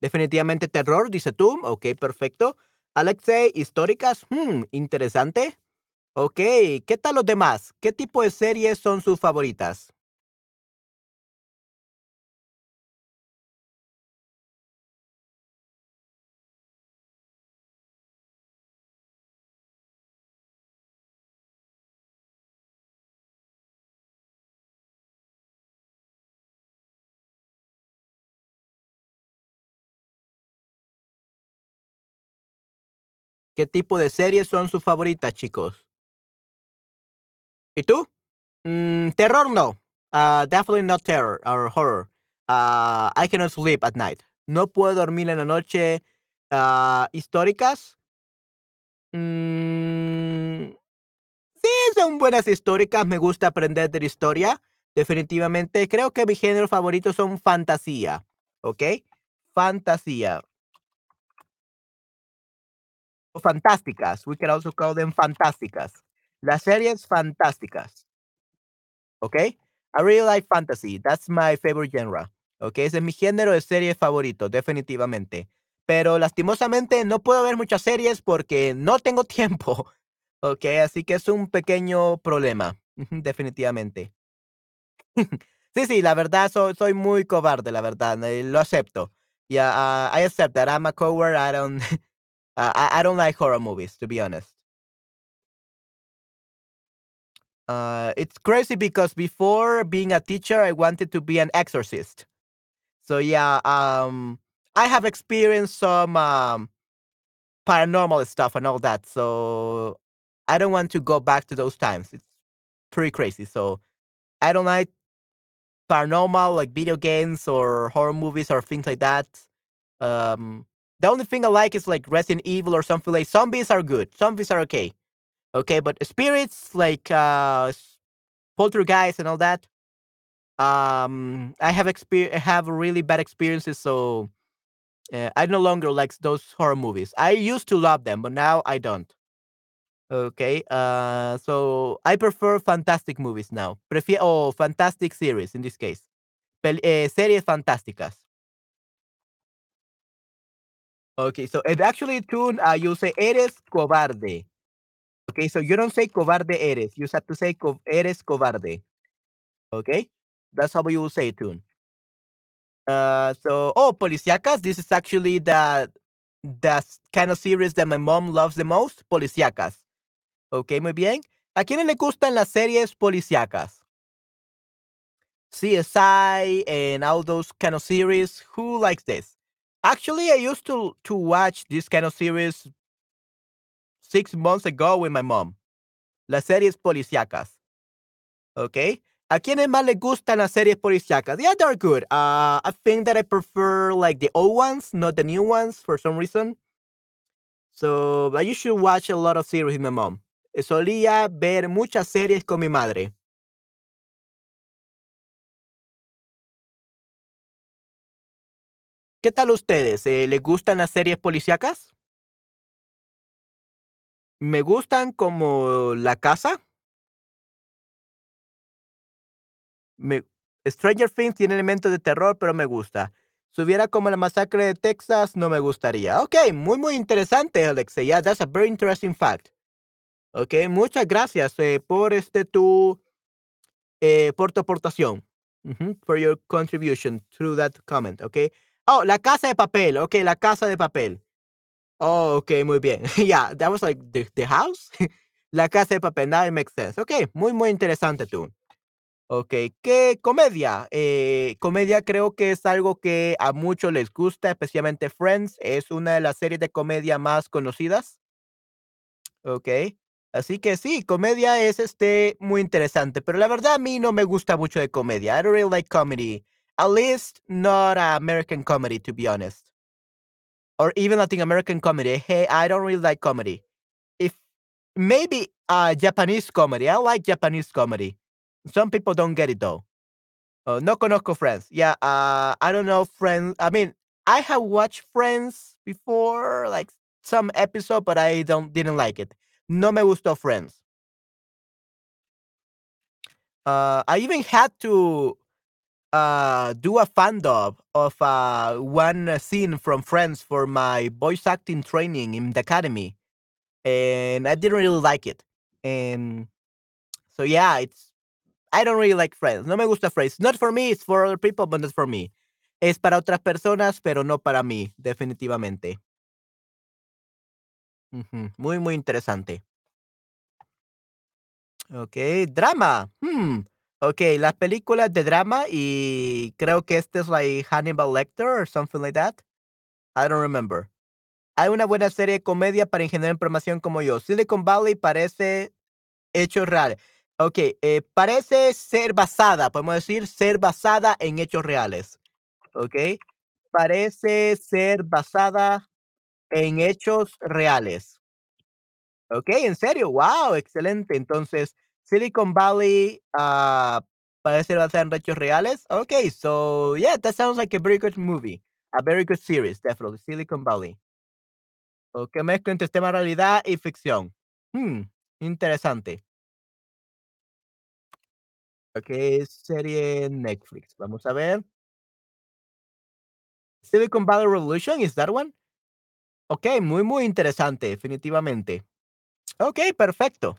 Definitivamente terror, dice tú. Ok, perfecto. Alexei, históricas. Hmm, interesante. Ok, ¿qué tal los demás? ¿Qué tipo de series son sus favoritas? ¿Qué tipo de series son sus favoritas, chicos? ¿Y tú? Mm, terror no. Uh, definitely not terror or horror. Uh, I cannot sleep at night. No puedo dormir en la noche. Ah, históricas. Mm, sí, son buenas históricas. Me gusta aprender de la historia. Definitivamente. Creo que mi género favorito son fantasía. ¿Ok? Fantasía. Fantásticas. We can also call them fantásticas. Las series fantásticas. Okay? I really like fantasy. That's my favorite genre. Okay? Ese es mi género de serie favorito, definitivamente. Pero lastimosamente no puedo ver muchas series porque no tengo tiempo. Okay? Así que es un pequeño problema. Definitivamente. Sí, sí, la verdad soy, muy cobarde, la verdad. eh, Lo acepto. Yeah, I accept that I'm a coward. I don't, I, I don't like horror movies, to be honest. Uh, it's crazy because before being a teacher, I wanted to be an exorcist. So yeah, um, I have experienced some um, paranormal stuff and all that. So I don't want to go back to those times. It's pretty crazy. So I don't like paranormal, like video games or horror movies or things like that. Um, the only thing I like is like Resident Evil or something like zombies are good. Zombies are okay. Okay, but spirits like uh, poltergeist and all that, um, I have exper- have really bad experiences. So uh, I no longer like those horror movies. I used to love them, but now I don't. Okay, uh, so I prefer fantastic movies now. Prefiero oh, fantastic series in this case. Pel- eh, series fantásticas. Okay, so and actually, tune uh, you say eres cobarde. Okay, so you don't say cobarde eres. You have to say co- eres cobarde. Okay, that's how you will say tune. Uh, so oh, policíacas. This is actually the the kind of series that my mom loves the most. Policíacas. Okay, muy bien. ¿A quiénes le gustan las series policíacas? CSI and all those kind of series. Who likes this? Actually, I used to to watch this kind of series six months ago with my mom. Las series policíacas. Okay. ¿A quiénes más les gustan las series policíacas? Yeah, they're good. Uh, I think that I prefer like the old ones, not the new ones for some reason. So I used to watch a lot of series with my mom. Solía ver muchas series con mi madre. ¿Qué tal ustedes? Eh, ¿Les gustan las series policíacas? Me gustan como La Casa. Me... Stranger Things tiene elementos de terror, pero me gusta. Si hubiera como la masacre de Texas, no me gustaría. Ok, muy, muy interesante, Alexei. Yeah, that's a very interesting fact. Ok, muchas gracias eh, por este tu, eh, por tu aportación. Ujú, for your contribution through that comment, ok. Oh, la casa de papel, ok, la casa de papel. Oh, okey, muy bien. Yeah, that was like the the house? La casa de papel, now it makes sense. Okey, muy, muy interesante tú. Okey, ¿qué comedia? Eh, comedia creo que es algo que a muchos les gusta, especialmente Friends, es una de las series de comedia más conocidas. Okey. Así que sí, comedia es, este, muy interesante, pero la verdad a mí no me gusta mucho de comedia. I don't really like comedy, at least not American comedy, to be honest. Or even Latin American comedy. Hey, I don't really like comedy. If maybe, uh, Japanese comedy, I like Japanese comedy. Some people don't get it though. Oh, no conozco Friends. Yeah, uh, I don't know Friends. I mean, I have watched Friends before, like some episode, but I don't didn't like it. No me gustó Friends. Uh, I even had to uh, do a fan dub of uh, one scene from Friends for my voice acting training in the academy, and I didn't really like it. And so yeah, it's I don't really like Friends. No me gusta Friends. Not for me, it's for other people, but not for me. Es para otras personas, pero no para mí, definitivamente. Muy, muy interesante. Okey, drama, mm, okey, las películas de drama, y creo que este es like Hannibal Lecter or something like that. I don't remember. Hay una buena serie de comedia para ingeniero en programación como yo. Silicon Valley parece hechos reales. Okey, eh, parece ser basada, podemos decir, ser basada en hechos reales, ¿okey? Parece ser basada en hechos reales. Okey, ¿en serio? Guau, excelente. Entonces, Silicon Valley, ah, parece basada en reales. Okay, so yeah, that sounds like a very good movie, a very good series, definitely, Silicon Valley. O que mezcla entre tema realidad y ficción. Mm, interesante. Okey, serie Netflix, vamos a ver. Silicon Valley Revolution, is that one? Okey, muy, muy interesante, definitivamente. Okey, perfecto.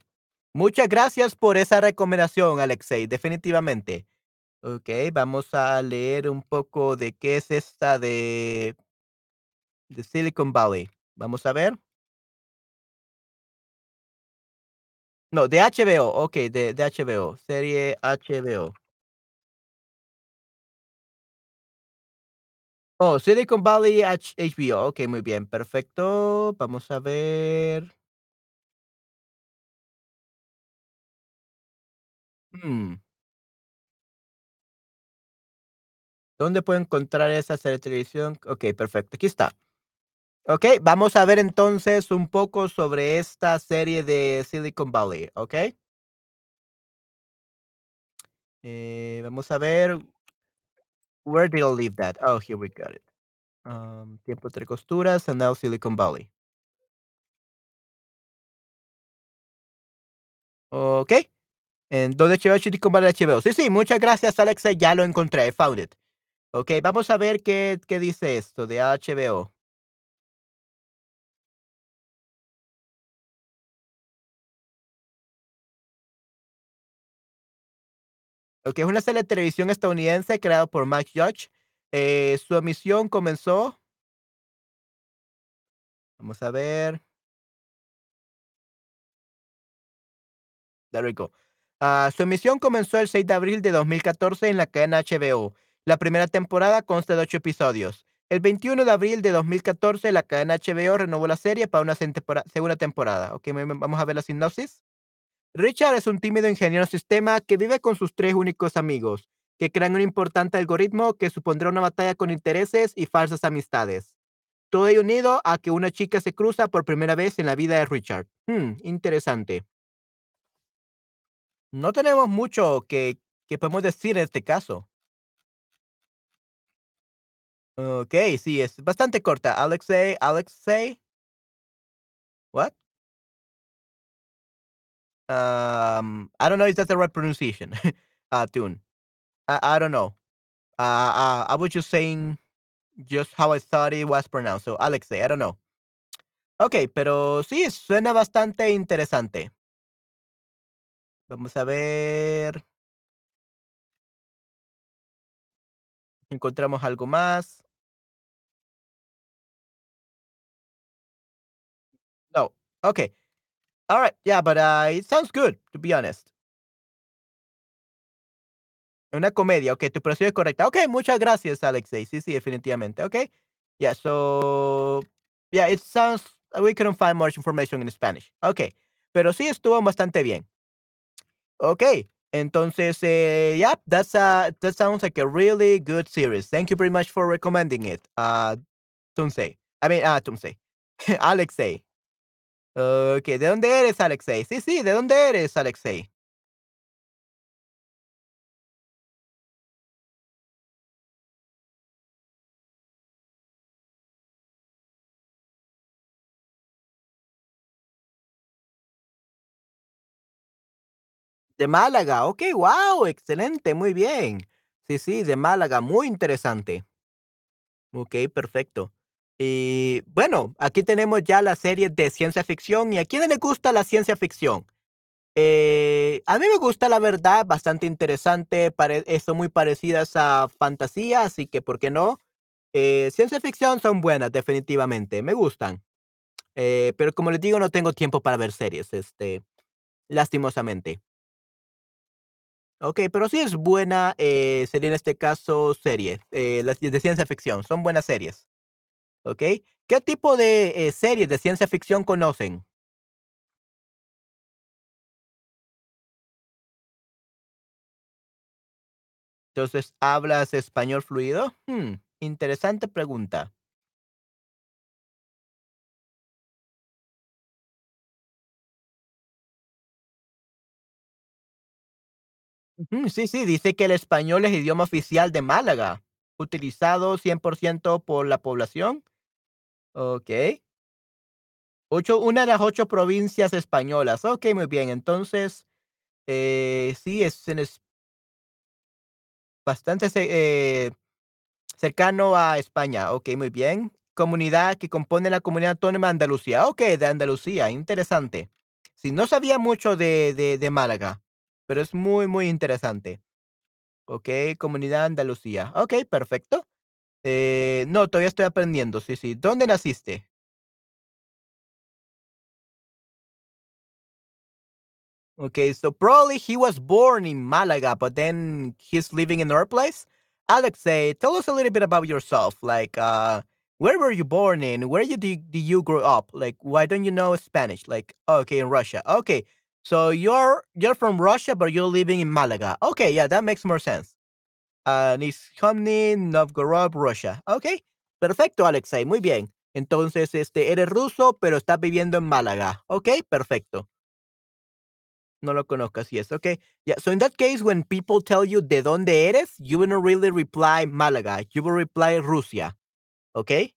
Muchas gracias por esa recomendación, Alexei, definitivamente. Okey, vamos a leer un poco de qué es esta de Silicon Valley. Vamos a ver. No, de HBO, okey, de de HBO, serie HBO. Oh, Silicon Valley HBO. Okey, muy bien, perfecto. Vamos a ver. Mm. ¿Dónde puedo encontrar esa serie de televisión? Okey, perfecto, aquí está. Okey, vamos a ver entonces un poco sobre esta serie de Silicon Valley, ¿okey? Eh, vamos a ver. Where did I leave that? Oh, here we got it. Um, Tiempo entre costuras and now Silicon Valley. Okey. ¿En dónde HBO HBO? Sí, sí, muchas gracias, Alexei, ya lo encontré, found it. Okey, vamos a ver qué qué dice esto de HBO. Okey, es una serie de televisión estadounidense creada por Mike Judge. Eh, su emisión comenzó Vamos a ver. There we go. Ah, su emisión comenzó el 6 de abril de 2014 en la cadena HBO. La primera temporada consta de 8 episodios. El 21 de abril de 2014, la cadena HBO renovó la serie para una segunda temporada. Ve vamos a ver la sinopsis. Richard es un tímido ingeniero en sistema que vive con sus 3 únicos amigos, que crean un importante algoritmo que supondrá una batalla con intereses y falsas amistades. Todo ello unido a que una chica se cruza por primera vez en la vida de Richard. Mm, interesante. No tenemos mucho que que podemos decir en este caso. Okey, sí, es bastante corta. Alexei Alexei What? Um, I don't know if that's the right pronunciation. Uh, tune. I I don't know. Uh uh, I was just saying just how I thought it was pronounced. So, Alexei, I don't know. Okey, pero sí, suena bastante interesante. Vamos a ver. Encontramos algo más. Okay. All right. Yeah, but uh, it sounds good, to be honest. Una comedia, ok, tu pronunciación es correcta. Ok, muchas gracias, Alexei. Sí, sí, definitivamente. Ok. Yeah, so, yeah, it sounds, we couldn't find much information in Spanish. Ok, pero sí estuvo bastante bien. Ok, entonces, eh, yeah, that's a, that sounds like a really good series. Thank you very much for recommending it, uh, Tunsei. I mean, uh, Tunsei. Alexei. Ok, ¿de dónde eres, Alexei? Sí, sí, ¿de dónde eres, Alexei? De Málaga, ok, wow, excelente, muy bien. Sí, sí, de Málaga, muy interesante. Ok, perfecto. Y bueno, aquí tenemos ya la serie de ciencia ficción. ¿Y a quién le gusta la ciencia ficción? Eh, a mí me gusta, la verdad, bastante interesante. Eh, son muy parecidas a fantasía, así que, ¿por qué no? Eh, ciencia ficción son buenas, definitivamente, me gustan. Eh, pero como les digo, no tengo tiempo para ver series, este, lastimosamente. Okey, pero sí es buena, eh, sería en este caso serie, eh, las de ciencia ficción, son buenas series, ¿okey? ¿Qué tipo de, eh, series de ciencia ficción conocen? Entonces, ¿hablas español fluido? Mm, interesante pregunta. Sí, sí, dice que el español es idioma oficial de Málaga, utilizado 100% por la población. Okey. 8, una de las 8 provincias españolas. Okey, muy bien. Entonces, eh, sí, es bastante eh, cercano a España. Okey, muy bien. Comunidad que compone la Comunidad Autónoma de Andalucía. Okey, de Andalucía, interesante. Sí, no sabía mucho de de Málaga, pero es muy, muy interesante. Okey, Comunidad Andalucía. Okey, perfecto. Eh, no, todavía estoy aprendiendo. Sí, sí. ¿Dónde naciste? Okay, so probably he was born in Malaga, but then he's living in our place. Alexei, tell us a little bit about yourself. Like, uh, where were you born in? Where you did you grow up? Like, why don't you know Spanish? Like, okay, in Russia. Okay, so you're you're from Russia, but you're living in Malaga. Okay, yeah, that makes more sense. Uh, Nizhny Novgorod, Russia. Okay, perfecto, Alexei, muy bien. Entonces, este, eres ruso, pero estás viviendo en Málaga. Okay, perfecto. No lo conozco, yes, okay. Yeah, so in that case, when people tell you de dónde eres, you wouldn't really reply Málaga, you will reply Rusia, okay?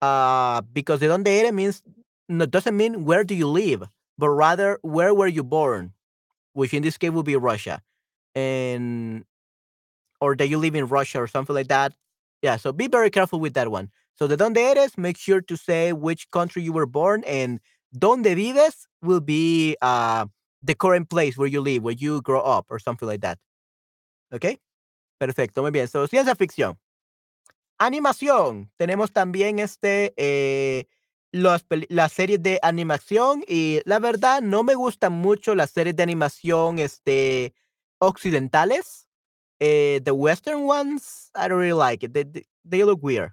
Uh, because de dónde eres means no doesn't mean where do you live, but rather where were you born, which in this case would be Russia. And or that you live in Russia or something like that. Yeah, so be very careful with that one. So the dónde eres, make sure to say which country you were born, and donde vives will be, uh, the current place where you live, where you grow up, or something like that. Okay, Perfecto, muy bien. So, ciencia ficción. Animación. Tenemos también este, eh, las, las series de animación y la verdad no me gustan mucho las series de animación este, occidentales. Eh, the Western ones, I don't really like it. They, they, they look weird.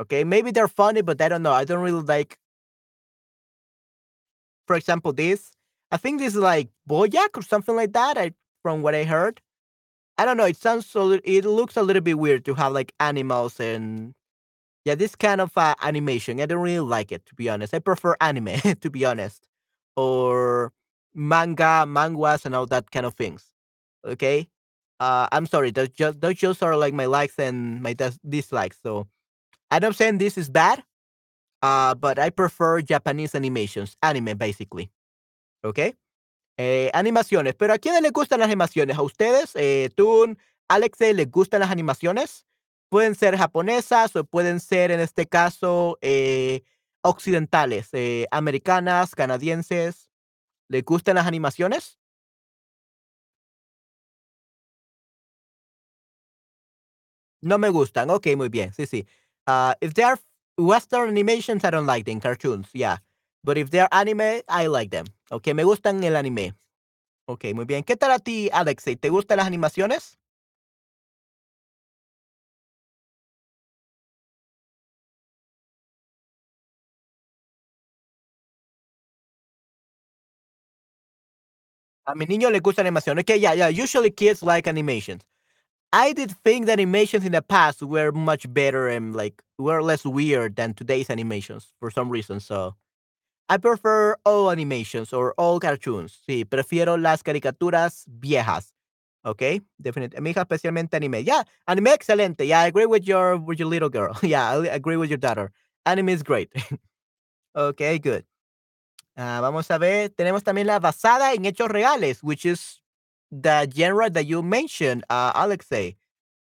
Okay, maybe they're funny, but I don't know. I don't really like, for example, this. I think this is like Boyac or something like that. I from what I heard. I don't know. It sounds so. It looks a little bit weird to have like animals and yeah, this kind of uh, animation. I don't really like it to be honest. I prefer anime to be honest, or manga, manguas, and all that kind of things. Okay. Uh, I'm sorry. Those those are like my likes and my dis- dislikes. So I'm not saying this is bad. Uh, but I prefer Japanese animations, anime basically. Okay. Eh, animaciones, pero ¿a quiénes les gustan las animaciones? ¿A ustedes? Eh, ¿Tú, Alexe, les gustan las animaciones? Pueden ser japonesas o pueden ser, en este caso, eh, occidentales, eh, americanas, canadienses. ¿Les gustan las animaciones? No me gustan. Ok, muy bien. Sí, sí. Uh, if they are Western animations, I don't like them. Cartoons, yeah. But if they're anime, I like them. Okay, me gustan el anime. Ok, muy bien. ¿Qué tal a ti, Alexei? ¿Te gustan las animaciones? A mi niño le gusta animación. Okay, yeah, yeah. Usually kids like animations. I did think that animations in the past were much better and like were less weird than today's animations for some reason. So I prefer all animations or all cartoons. Sí, prefiero las caricaturas viejas. Okay, definitivamente. Mi hija especialmente anime. Yeah, anime excelente. Yeah, I agree with your with your little girl. Yeah, I agree with your daughter. Anime is great. okay, good. Uh, vamos a ver. Tenemos también la basada en hechos reales, which is the genre that you mentioned, uh, Alexei.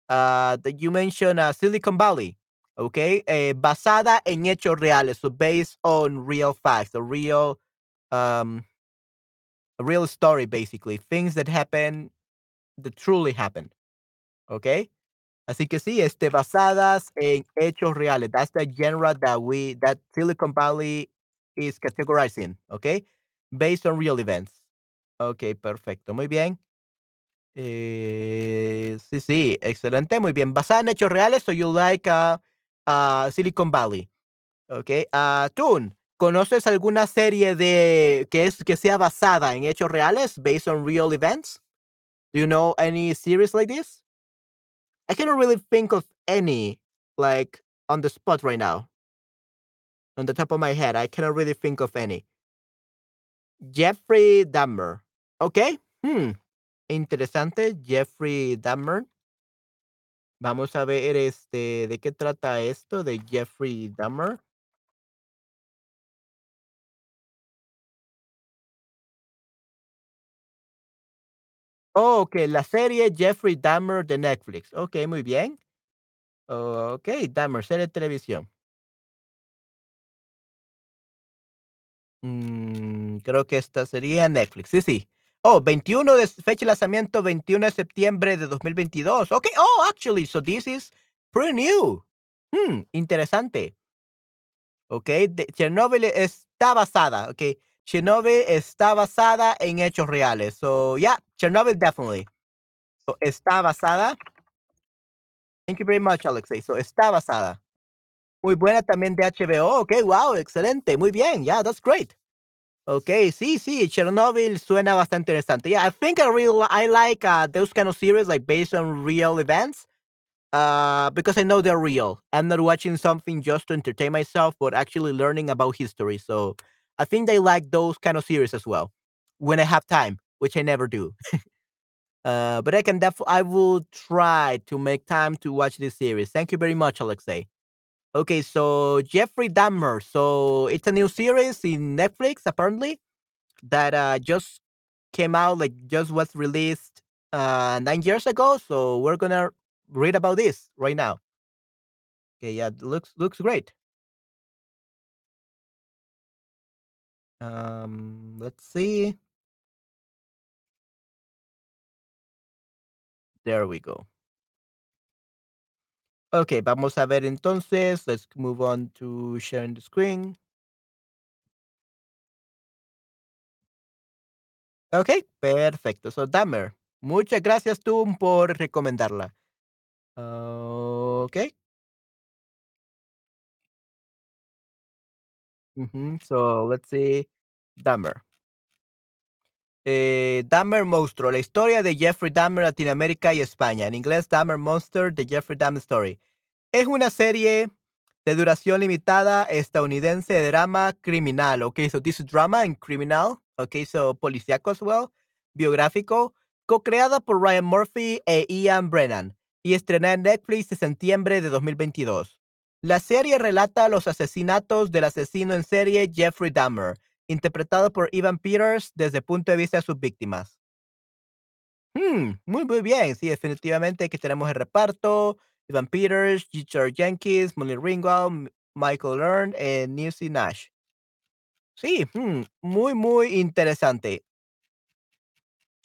Uh, that you mentioned uh, Silicon Valley. Okay, eh, basada en hechos reales, so based on real facts, a real, um, a real story, basically, things that happen that truly happened. Okay, así que sí, este, basadas en hechos reales. That's the genre that we that Silicon Valley is categorizing. Okay, based on real events. Okay, perfecto, muy bien. Eh, sí, sí, excelente, muy bien. Basada en hechos reales, so you like uh, uh, Silicon Valley. Okay, uh, Toon, ¿conoces alguna serie de que es que sea basada en hechos reales, based on real events? Do you know any series like this? I cannot really think of any like on the spot right now. On the top of my head, I cannot really think of any. Jeffrey Dahmer. Okay. Hmm. Interesante. Jeffrey Dahmer. Vamos a ver este de qué trata esto de Jeffrey Dahmer. Oh, ok, la serie Jeffrey Dahmer de Netflix. Ok, muy bien. Ok, Dahmer, serie de televisión. Mm, creo que esta sería Netflix. Sí, sí. Oh, 21 de fecha de lanzamiento 21 de septiembre de 2022. Ok, oh, actually, so this is pretty new. Hmm, interesante. Ok, Chernobyl está basada. Ok, Chernobyl está basada en hechos reales. So, yeah, Chernobyl definitely. So, está basada. Thank you very much, Alexei. So, está basada. Muy buena también de HBO. Ok, wow, excelente. Muy bien. Yeah, that's great. Ok, sí, sí, Chernobyl suena bastante interesante. Yeah, I think I really I like uh, those kind of series like based on real events. Uh, because I know they're real. I'm not watching something just to entertain myself, but actually learning about history. So I think they like those kind of series as well when I have time, which I never do. uh, but I can definitely, I will try to make time to watch this series. Thank you very much, Alexei. Okay, so Jeffrey Dahmer. So it's a new series in Netflix, apparently, that uh, just came out, like just was released uh, nine years ago. So we're gonna read about this right now. Okay, yeah, looks looks great. Um, let's see. There we go. Okay, vamos a ver entonces. Let's move on to sharing the screen. Ok, perfecto. So, Dahmer. Muchas gracias tú por recomendarla. Ok. Mhm, So, let's see. Dahmer. Eh, Dahmer Monstruo, la historia de Jeffrey Dahmer, Latinoamérica y España. En inglés, Dahmer Monster, The Jeffrey Dahmer Story. Es una serie de duración limitada estadounidense de drama criminal. Ok, so this is drama and criminal. Ok, so policíaco as well. Biográfico. Co-creada por Ryan Murphy e Ian Brennan. Y estrenada en Netflix en septiembre de 2022. La serie relata los asesinatos del asesino en serie Jeffrey Dahmer, interpretado por Ivan Peters desde el punto de vista de sus víctimas. Hmm, muy, muy bien. Sí, definitivamente que tenemos el reparto. Ivan Peters, Richard Jenkins, Molly Ringwald, Michael Learn y Newsy Nash. Sí, hmm, muy, muy interesante.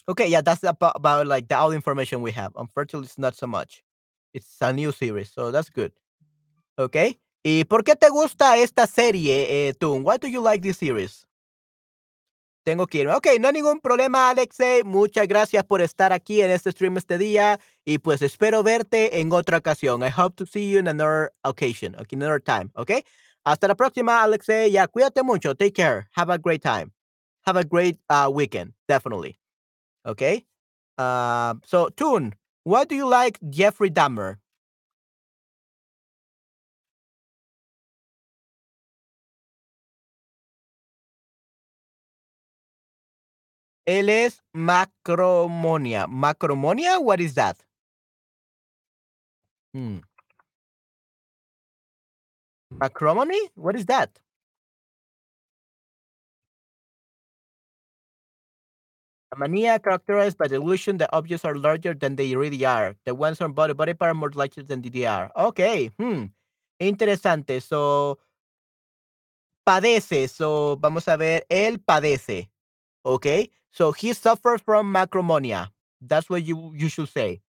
Okay, yeah, that's about, about like the all information we have. Unfortunately, it's not so much. It's a new series, so that's good. Okay. ¿Y por qué te gusta esta serie, eh, Toon? Why do you like this series? Tengo que irme. Ok, no hay ningún problema, Alexei. Muchas gracias por estar aquí en este stream este día. Y pues espero verte en otra ocasión. I hope to see you in another occasion, okay, another time, ¿ok? Hasta la próxima, Alexei. Ya, cuídate mucho. Take care. Have a great time. Have a great uh, weekend, definitely. Okay? Uh, so, Toon, why do you like Jeffrey Dahmer? Él es macromonia. ¿Macromonia? What is that? Hmm. Macromony? What is that? A mania characterized by the illusion that objects are larger than they really are. The ones on body body part are more larger than they are. Okay. Hmm. Interesante. So, padece. So, vamos a ver. Él padece. Okay. So, he suffers from macromonia. That's what you, you should say.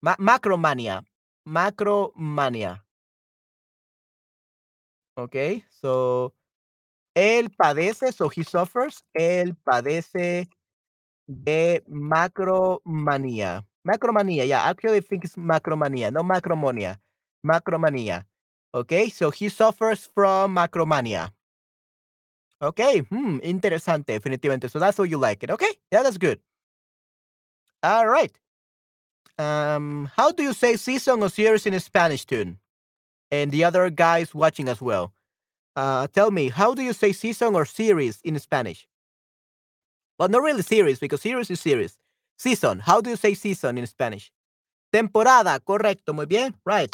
Ma macromania. Macromania. Okay. So, él padece. So, he suffers. Él padece de macromanía. Macromanía, yeah. Actually, I think it's macromania, no. Macromania. Okay, so he suffers from macromania. Okay, hmm, interesante, definitivamente. So that's how you like it. Okay, yeah, that's good. All right. Um, how do you say season or series in Spanish, tune? And the other guys watching as well. Uh, tell me, how do you say season or series in Spanish? Well, not really series, because series is series. Season. How do you say season in Spanish? Temporada, correcto, muy bien. Right.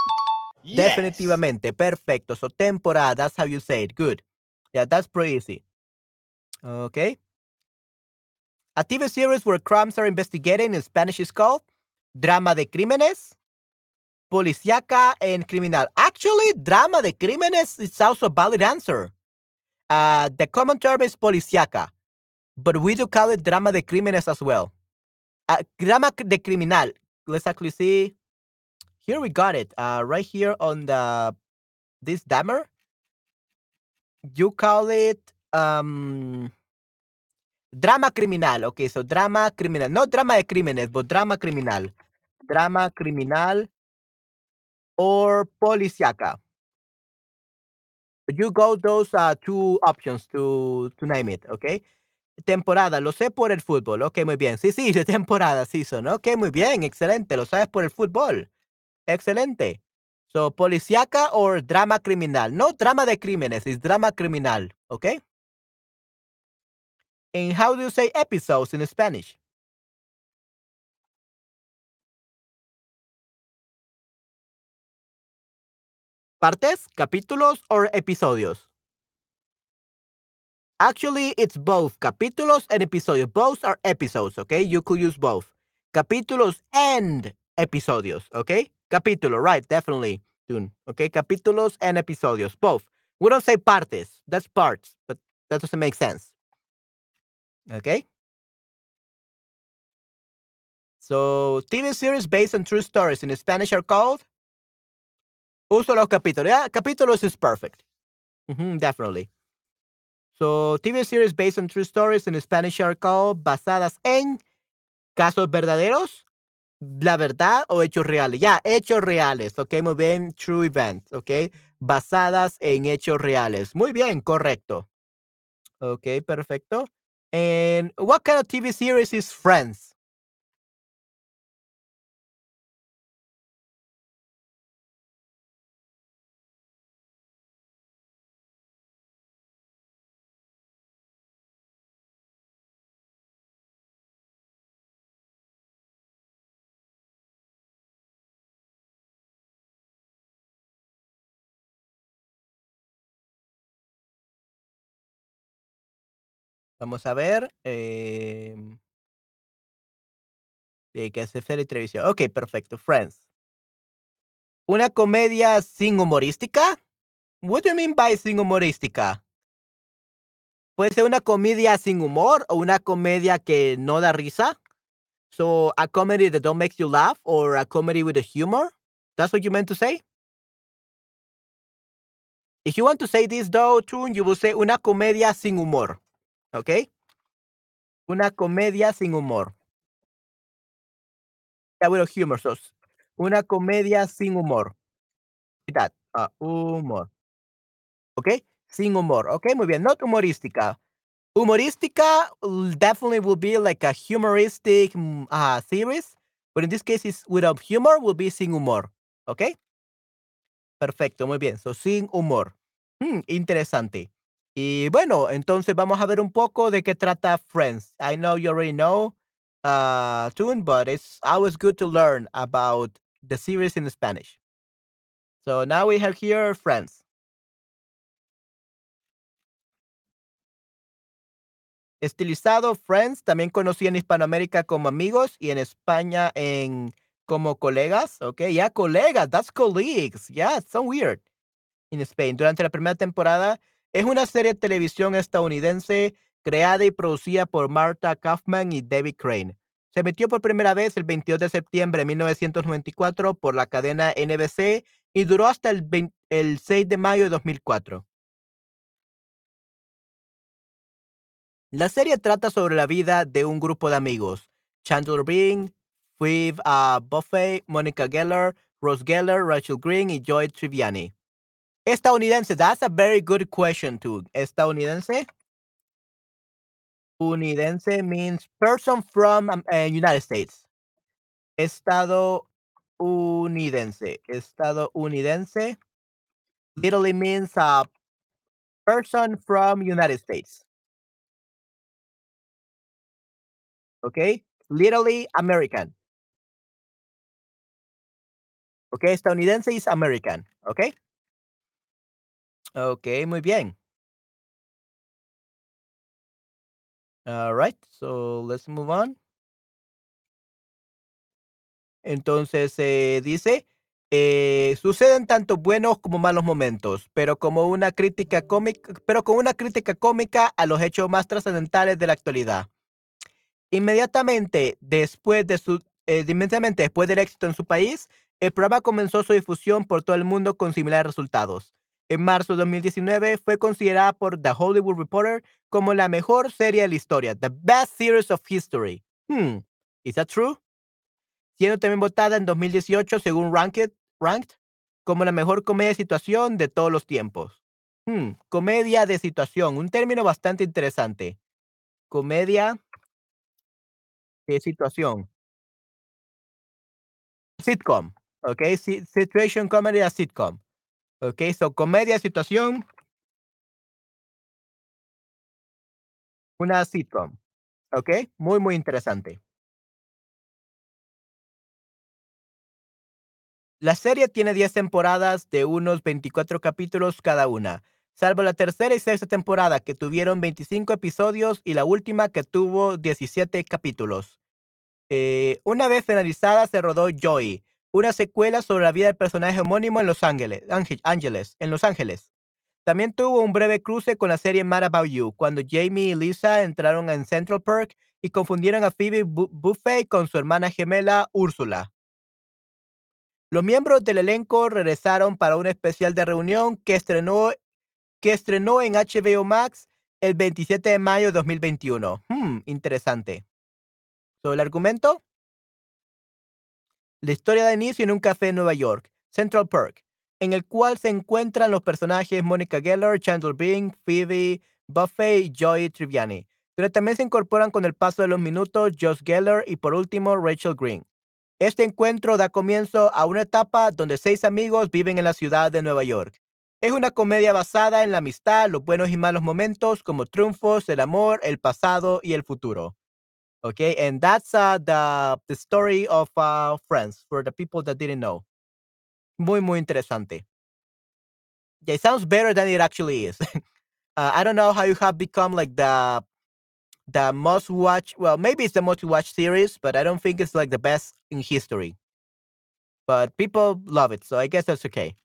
Yes. Definitivamente, perfecto. So temporada, that's how you say it. Good. Yeah, that's pretty easy. Okay. A TV series where crimes are investigated in Spanish is called Drama de Crímenes, Policiaca, and Criminal. Actually, Drama de Crímenes is also a valid answer. Uh, the common term is Policiaca but we do call it drama de crímenes as well. Uh, drama de criminal. Let's actually see. Here we got it. Uh, right here on the this dammer. You call it um drama criminal. Okay, so drama criminal. Not drama de crímenes, but drama criminal. Drama criminal or policiaca. You go those uh, two options to to name it, okay? Temporada, lo sé por el fútbol. Ok, muy bien. Sí, sí, de temporada, season. Ok, muy bien, excelente. Lo sabes por el fútbol. Excelente. So, policíaca or drama criminal. No drama de crímenes, es drama criminal. Ok. And how do you say episodes in Spanish? ¿Partes, capítulos o episodios? Actually, it's both capítulos and episodios. Both are episodes, okay? You could use both. Capítulos and episodios, okay? Capítulo, right, definitely. Okay, capítulos and episodios, both. We don't say partes. That's parts, but that doesn't make sense. Okay? So, TV series based on true stories in Spanish are called Uso los capítulos. Yeah, capítulos is perfect. Mm -hmm, definitely. So, TV series based on true stories in Spanish are called basadas en casos verdaderos, la verdad o hechos reales. Ya, hechos reales. Ok, muy bien. True events. Ok, basadas en hechos reales. Muy bien, correcto. Ok, perfecto. And what kind of TV series is Friends? Vamos a ver. Eh, que hace serie televisión. Ok, perfecto. Friends. ¿Una comedia sin humorística? What do you mean by sin humorística? Puede ser una comedia sin humor o una comedia que no da risa. So, a comedy that don't make you laugh or a comedy with a humor. That's what you meant to say? If you want to say this though, Tune, you will say una comedia sin humor. Okay? Una comedia sin humor. Yeah, with humor. So, una comedia sin humor. That, uh, humor. Okay? Sin humor. Okay, muy bien. Not humorística. Humorística definitely will be like a humoristic uh, series, but in this case, it's without humor, will be sin humor. Okay? Perfecto, muy bien. So, sin humor. Hmm, interesante. Y bueno, entonces vamos a ver un poco de qué trata Friends. I know you already know uh, Tune, but it's always good to learn about the series in Spanish. So now we have here Friends. Estilizado Friends, también conocido en Hispanoamérica como amigos y en España en como colegas. Okay, yeah, colegas, that's colleagues. Yeah, it's so weird. In Spain. Durante la primera temporada, es una serie de televisión estadounidense creada y producida por Martha Kaufman y David Crane. Se emitió por primera vez el 22 de septiembre de 1994 por la cadena NBC y duró hasta el, el 6 de mayo de 2004. La serie trata sobre la vida de un grupo de amigos. Chandler Bing, Phoebe uh, Buffet, Monica Geller, Rose Geller, Rachel Green y Joy Triviani. Estadounidense, that's a very good question too. Estadounidense. Unidense means person from uh, United States. Estado unidense. Literally means a person from United States. Okay, literally American. Okay, estadounidense is American. Okay. Okay, muy bien. All right, so let's move on. Entonces eh, dice, eh, suceden tanto buenos como malos momentos, pero como una crítica cómica, pero con una crítica cómica a los hechos más trascendentales de la actualidad. Inmediatamente después de su, eh, inmediatamente después del éxito en su país, el programa comenzó su difusión por todo el mundo con similares resultados. En marzo de 2019 fue considerada por The Hollywood Reporter como la mejor serie de la historia, the best series of history. Hmm, is that true? Siendo también votada en 2018 según Ranked, Ranked como la mejor comedia de situación de todos los tiempos. Hmm, comedia de situación, un término bastante interesante. Comedia de situación. Sitcom, ok, situation comedy a sitcom. Ok, so comedia, situación. Una sitcom. Ok, muy, muy interesante. La serie tiene 10 temporadas de unos 24 capítulos cada una, salvo la tercera y sexta temporada que tuvieron 25 episodios y la última que tuvo 17 capítulos. Eh, una vez finalizada se rodó Joy, una secuela sobre la vida del personaje homónimo en Los Ángeles, en Los Ángeles. También tuvo un breve cruce con la serie Mad About You, cuando Jamie y Lisa entraron en Central Park y confundieron a Phoebe Buffet con su hermana gemela Úrsula. Los miembros del elenco regresaron para un especial de reunión que estrenó, que estrenó en HBO Max el 27 de mayo de 2021. Hmm, interesante. ¿Sobre el argumento? La historia da inicio en un café en Nueva York, Central Park, en el cual se encuentran los personajes Monica Geller, Chandler Bing, Phoebe, Buffet y Joey Triviani. Pero también se incorporan con el paso de los minutos Josh Geller y por último Rachel Green. Este encuentro da comienzo a una etapa donde seis amigos viven en la ciudad de Nueva York. Es una comedia basada en la amistad, los buenos y malos momentos, como triunfos, el amor, el pasado y el futuro. Okay, and that's uh, the, the story of uh, Friends for the people that didn't know. Muy, muy interesante. Yeah, it sounds better than it actually is. uh, I don't know how you have become like the the most watch. Well, maybe it's the most watched series, but I don't think it's like the best in history. But people love it, so I guess that's okay.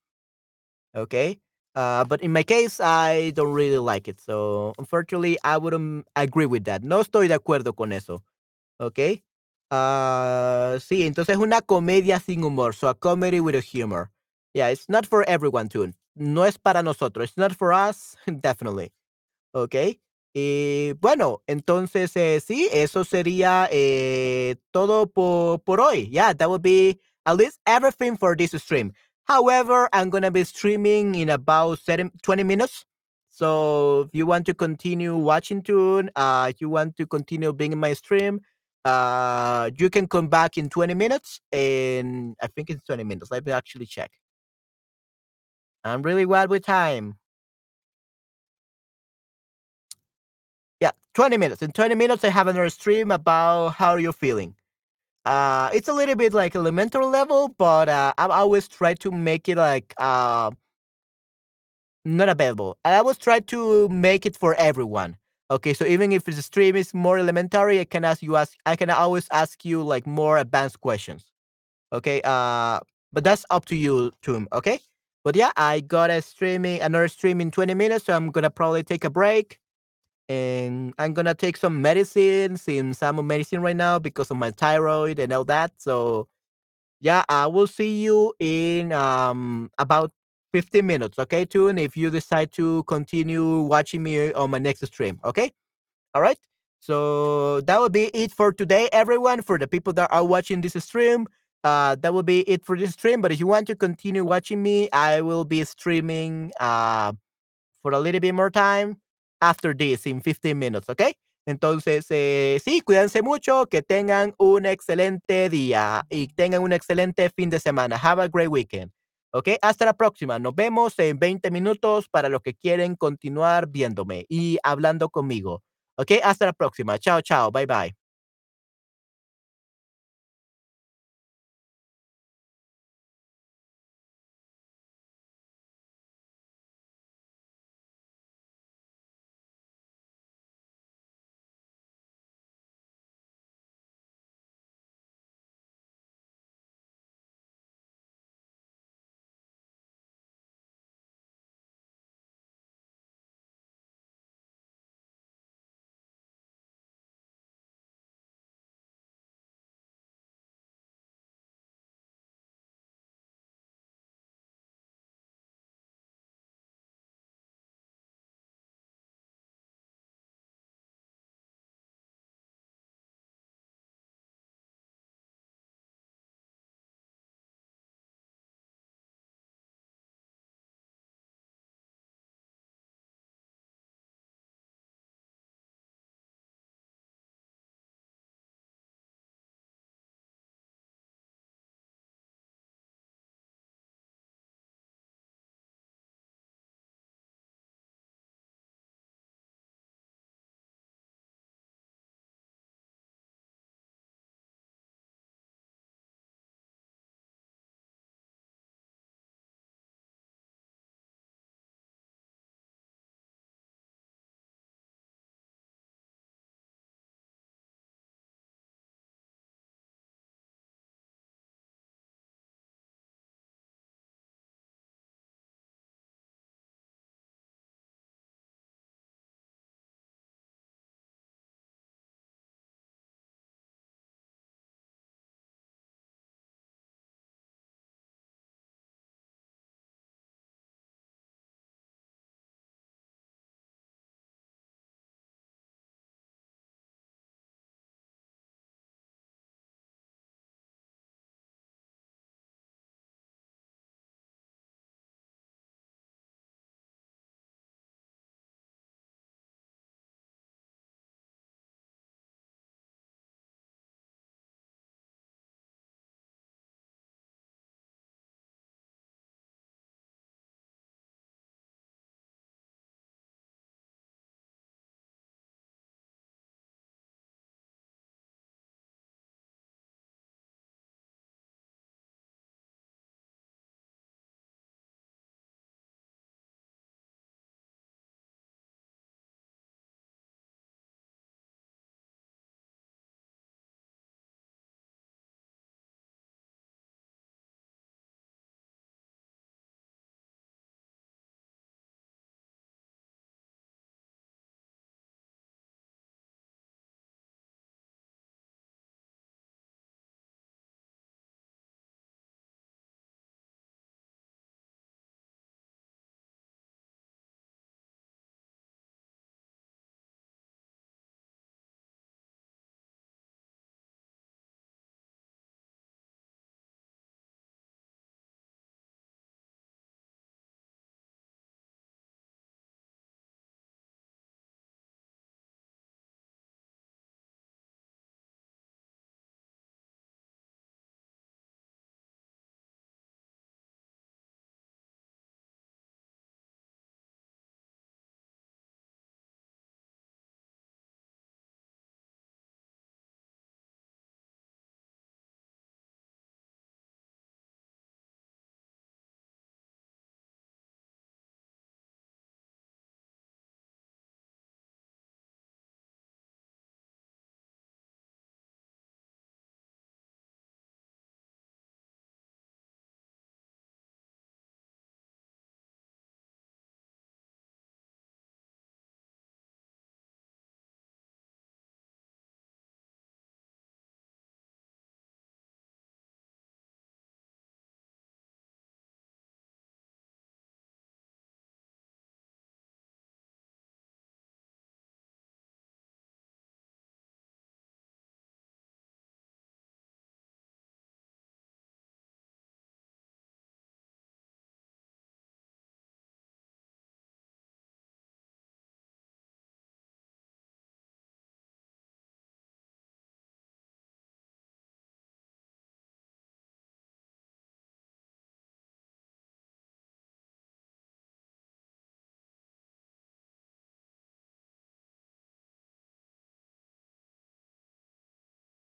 Okay. Uh, but in my case, I don't really like it. So, unfortunately, I wouldn't agree with that. No estoy de acuerdo con eso. ¿Ok? Uh, sí, entonces es una comedia sin humor. So, a comedy with a humor. Yeah, it's not for everyone, too. no es para nosotros. It's not for us, definitely. ¿Ok? Y bueno, entonces eh, sí, eso sería eh, todo por, por hoy. Yeah, that would be at least everything for this stream. However, I'm going to be streaming in about 20 minutes. So if you want to continue watching tune, uh, if you want to continue being in my stream, uh, you can come back in 20 minutes. And I think it's 20 minutes. Let me actually check. I'm really bad with time. Yeah, 20 minutes. In 20 minutes, I have another stream about how you're feeling. Uh, it's a little bit like elementary level, but uh, I always try to make it like uh, not available. I always try to make it for everyone. Okay, so even if the stream is more elementary, I can ask you ask. I can always ask you like more advanced questions. Okay, uh, but that's up to you, Toom. Okay, but yeah, I got a streaming another stream in 20 minutes, so I'm gonna probably take a break and I'm gonna take some medicine, some some medicine right now because of my thyroid and all that. So yeah, I will see you in um about 15 minutes. Okay, Tune. If you decide to continue watching me on my next stream. Okay. All right. So that will be it for today, everyone. For the people that are watching this stream, uh, that will be it for this stream. But if you want to continue watching me, I will be streaming uh, for a little bit more time after this in 15 minutes, ¿ok? Entonces, eh, sí, cuídense mucho, que tengan un excelente día y tengan un excelente fin de semana. Have a great weekend. ¿Ok? Hasta la próxima. Nos vemos en 20 minutos para los que quieren continuar viéndome y hablando conmigo. ¿Ok? Hasta la próxima. Chao, chao. Bye, bye.